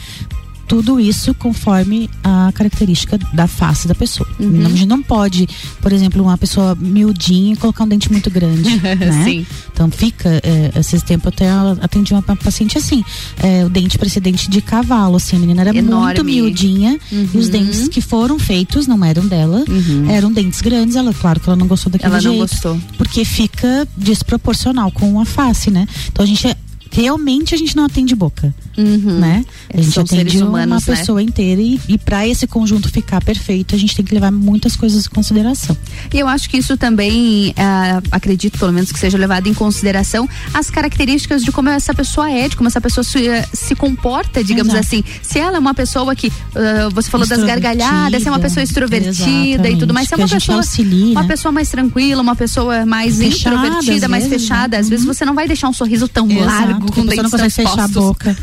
tudo isso conforme a característica da face da pessoa. Não- A gente não pode, por exemplo, uma pessoa miudinha e colocar um dente muito grande, (laughs) né? Sim. Então fica, é, esses tempos até atendi uma pa- paciente assim, é, o dente parecia dente de cavalo, assim, a menina era Enorme. muito miudinha e os dentes que foram feitos não eram dela, eram dentes grandes, ela, claro que ela não gostou daquele Ela não jeito. gostou. Porque fica desproporcional com a face, né? Então a gente é- realmente a gente não atende boca, né? A gente Uhum. São atende seres uma humanos, né? pessoa inteira e, e para esse conjunto ficar perfeito, a gente tem que levar muitas coisas em consideração. E eu acho que isso também, ah, acredito pelo menos que seja levado em consideração as características de como essa pessoa é, de como essa pessoa se, eh, se comporta, digamos Exato. assim. Se ela é uma pessoa que, ah, você falou das gargalhadas, se é uma pessoa extrovertida e tudo mais, se é uma pessoa, auxilie, uma né? pessoa mais tranquila, uma pessoa mais Fechada, introvertida, mais vezes, fechada, né? às vezes você não vai deixar um sorriso tão Exato, largo porque com pessoa não dentes consegue fechar a boca,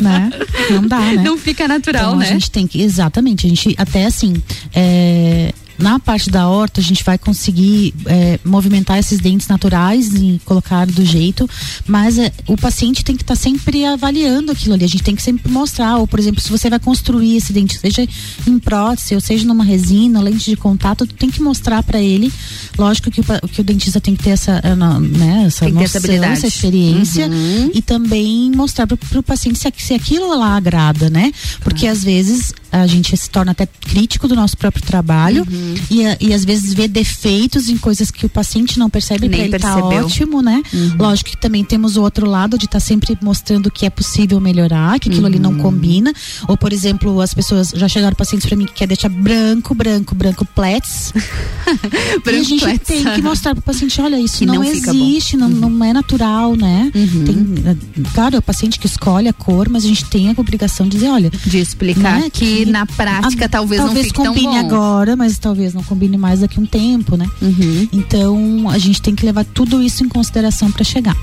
né? (laughs) Não dá, né? Não fica natural, então, né? A gente tem que, exatamente, a gente até assim, é, na parte da horta a gente vai conseguir é, movimentar esses dentes naturais e colocar do jeito, mas é, o paciente tem que estar sempre avaliando aquilo ali, a gente tem que sempre mostrar, ou por exemplo, se você vai construir esse dente, seja em prótese, ou seja numa resina, lente de contato, tu tem que mostrar para ele, lógico que o, que o dentista tem que ter essa, na- né, essa Tem noção, essa experiência Uhum. e também mostrar pro, pro paciente se, se aquilo lá agrada, né? Porque às vezes a gente se torna até crítico do nosso próprio trabalho Uhum. e, e às vezes vê defeitos em coisas que o paciente não percebe Nem ele tá percebeu. ótimo, né? Uhum. Lógico que também temos o outro lado de estar sempre mostrando que é possível melhorar, que aquilo ali Uhum. não combina. Ou, por exemplo, as pessoas já chegaram pacientes para mim que quer deixar branco, branco, branco, plets. (laughs) e a gente Plets. tem que mostrar pro paciente, olha, isso Que não, não. Uhum. existe, não, não é natural, né? Tem, eh, claro, é o paciente que escolhe a cor, mas a gente tem a obrigação de dizer, olha, de explicar né, que na prática talvez não talvez fique tão combine bom. agora, mas talvez não combine mais daqui a um tempo, né? Uhum. Então a gente tem que levar tudo isso em consideração para chegar.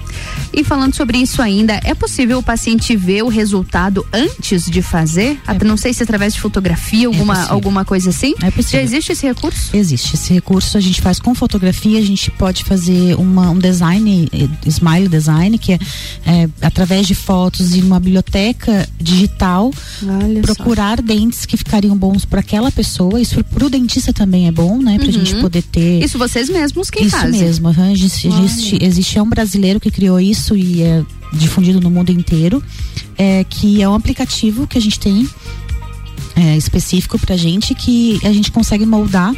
E falando sobre isso ainda, é possível o paciente ver o resultado antes de fazer? Até não sei se através de fotografia, alguma, possível. alguma coisa assim? É possível. Já existe esse recurso? Existe esse recurso, a gente faz com fotografia, a gente pode fazer uma, um design, eh, smile design, que é, é, através de fotos e uma biblioteca digital, Olha procurar dentes que ficariam bons para aquela pessoa. Isso pro dentista também é bom, né? Pra Uhum. gente poder ter. Isso vocês mesmos quem isso fazem? mesmo, aham, existe, existe, existe é um brasileiro que criou isso e é difundido no mundo inteiro, é, que é um aplicativo que a gente tem é, específico pra gente que a gente consegue moldar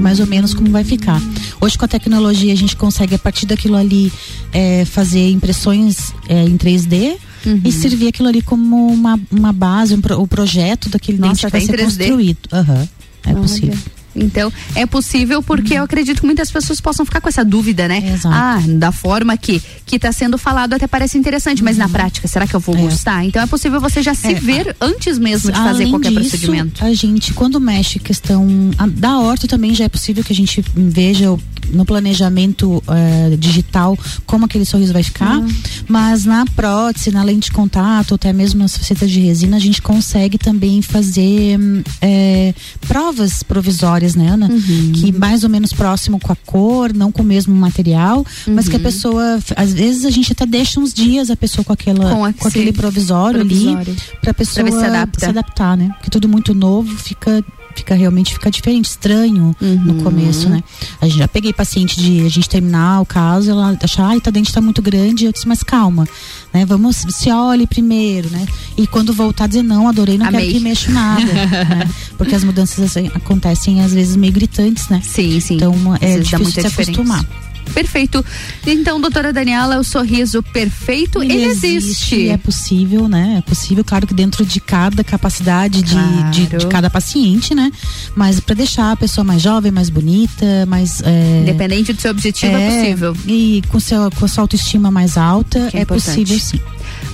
mais ou menos como vai ficar. Hoje com a tecnologia a gente consegue a partir daquilo ali é, fazer impressões é, em 3D Uhum. e servir aquilo ali como uma, uma base, um pro- o projeto daquele Nossa, dente que vai ser em 3D? construído. Aham, é Olha. possível. Então, é possível porque eu acredito que muitas pessoas possam ficar com essa dúvida, né? Exato. Ah, da forma que que tá sendo falado até parece interessante, mas na prática, será que eu vou É. gostar? Então é possível você já se É, ver antes mesmo de fazer Além qualquer disso, procedimento. A gente, quando mexe questão a- da horta, também já é possível que a gente veja o- no planejamento eh, digital como aquele sorriso vai ficar, Uhum. mas na prótese, na lente de contato, ou até mesmo nas facetas de resina, a gente consegue também fazer eh, provas provisórias, né, Ana? Uhum. Que mais ou menos próximo com a cor, não com o mesmo material, mas que a Uhum. pessoa, às vezes a gente até deixa uns dias a pessoa com aquela Com com, esse aquele provisório, provisório. ali pra pessoa ver se se adaptar, né? Porque tudo muito novo fica fica realmente fica diferente, estranho Uhum. no começo, né? A gente já peguei paciente de a gente terminar o caso, ela achar, ai, tá dente tá muito grande, eu disse, mas calma, né? Vamos, se olhe primeiro, né? E quando voltar dizer não, adorei, não Amei. quero que mexa nada, (laughs) né? Porque as mudanças assim, acontecem às vezes meio gritantes, né? Sim, sim. Então é difícil se acostumar. Perfeito. Então, doutora Daniela, o sorriso perfeito, ele, ele existe. É possível, né? É possível, claro que dentro de cada capacidade de, claro. de, de, cada paciente, né? Mas para deixar a pessoa mais jovem, mais bonita, mais. É, Independente do seu objetivo, é, é possível. E com, seu, com a sua autoestima mais alta, é, é possível sim.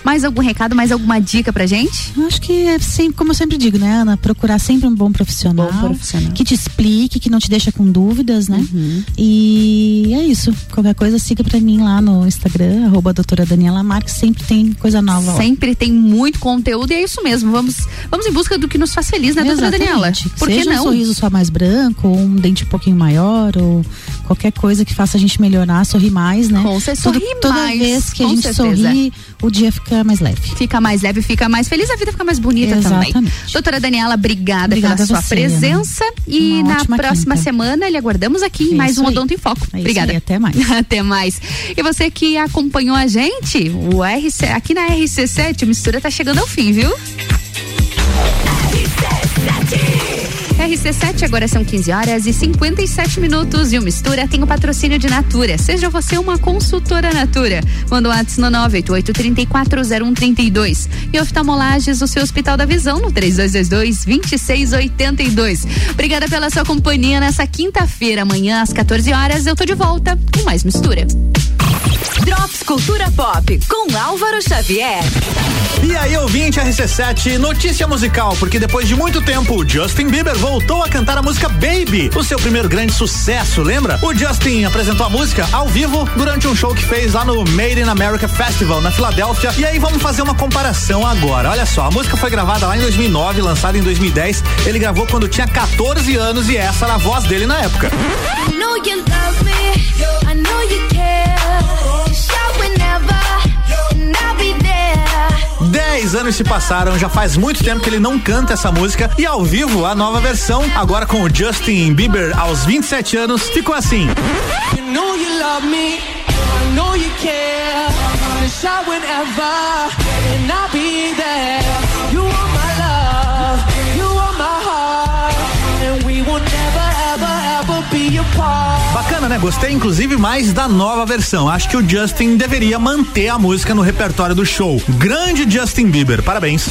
Mais algum recado, mais alguma dica pra gente? Acho que é sempre, como eu sempre digo, né, Ana? Procurar sempre um bom profissional, bom profissional. que te explique, que não te deixa com dúvidas, né? Uhum. E é isso. Qualquer coisa, siga pra mim lá no Instagram, arroba doutora Daniela Marques, sempre tem coisa nova. Sempre lá. tem muito conteúdo e é isso mesmo. Vamos, vamos em busca do que nos faz feliz, né, doutora Daniela? Por Seja que não? um sorriso só mais branco, ou um dente um pouquinho maior, ou qualquer coisa que faça a gente melhorar, sorrir mais, né? Com certeza, sorrir Toda mais. vez que a gente certeza. sorri, o dia fica mais leve. Fica mais leve, fica mais feliz, a vida fica mais bonita Exatamente. também. Doutora Daniela, obrigada, obrigada pela sua você, presença Ana. e Uma na próxima quinta. semana lhe aguardamos aqui em É mais um. Odonto em Foco. É obrigada. aí, até mais. (laughs) até mais. E você que acompanhou a gente, o RC, aqui na RC7, o Mistura tá chegando ao fim, viu? RC7, agora são 15 horas e 57 minutos e o Mistura tem o patrocínio de Natura. Seja você uma consultora Natura. Manda o WhatsApp no 988-340132. E oftalmolages, o seu Hospital da Visão, no 3222-2682. Obrigada pela sua companhia nessa quinta-feira. Amanhã, às 14 horas, eu tô de volta com mais Mistura. Drops Cultura Pop com Álvaro Xavier. E aí, ouvinte RC7, notícia musical, porque depois de muito tempo, o Justin Bieber voltou a cantar a música Baby, o seu primeiro grande sucesso, lembra? O Justin apresentou a música ao vivo durante um show que fez lá no Made in America Festival, na Filadélfia. E aí, vamos fazer uma comparação agora. Olha só, a música foi gravada lá em 2009, lançada em 2010. Ele gravou quando tinha 14 anos e essa era a voz dele na época. I know you love me, I know you care. 10 anos se passaram, já faz muito tempo que ele não canta essa música e ao vivo a nova versão, agora com o Justin Bieber aos 27 anos, ficou assim. You know you love me, I know you care. I'll be there. Né? Gostei inclusive mais da nova versão. Acho que o Justin deveria manter a música no repertório do show. Grande Justin Bieber, parabéns.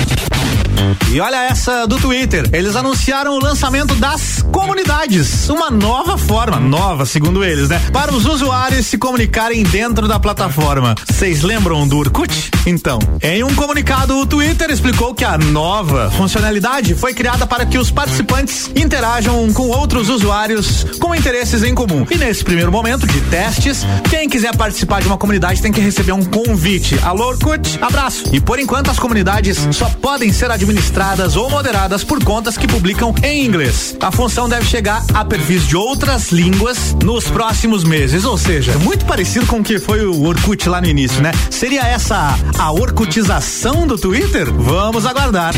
E olha essa do Twitter. Eles anunciaram o lançamento das comunidades. Uma nova forma, nova segundo eles, né? Para os usuários se comunicarem dentro da plataforma. Vocês lembram do Orkut? Então, em um comunicado, o Twitter explicou que a nova funcionalidade foi criada para que os participantes interajam com outros usuários com interesses em comum. E nesse primeiro momento de testes, quem quiser participar de uma comunidade tem que receber um convite. Alô, Orkut, abraço. E por enquanto as comunidades só podem ser administradas ou moderadas por contas que publicam em inglês. A função deve chegar a perfis de outras línguas nos próximos meses, ou seja, muito parecido com o que foi o Orkut lá no início, né? Seria essa a orkutização do Twitter? Vamos aguardar.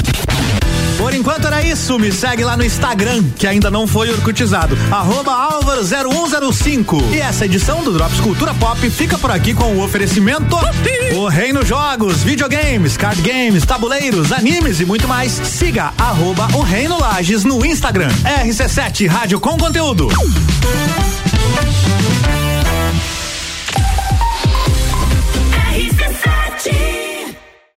Por enquanto era isso, me segue lá no Instagram, que ainda não foi orcutizado, arroba álvaro0105. E essa edição do Drops Cultura Pop fica por aqui com o oferecimento O Reino Jogos, videogames, card games, tabuleiros, animes e muito mais. Siga arroba o Reino Lages no Instagram. RC7 Rádio com conteúdo. RC7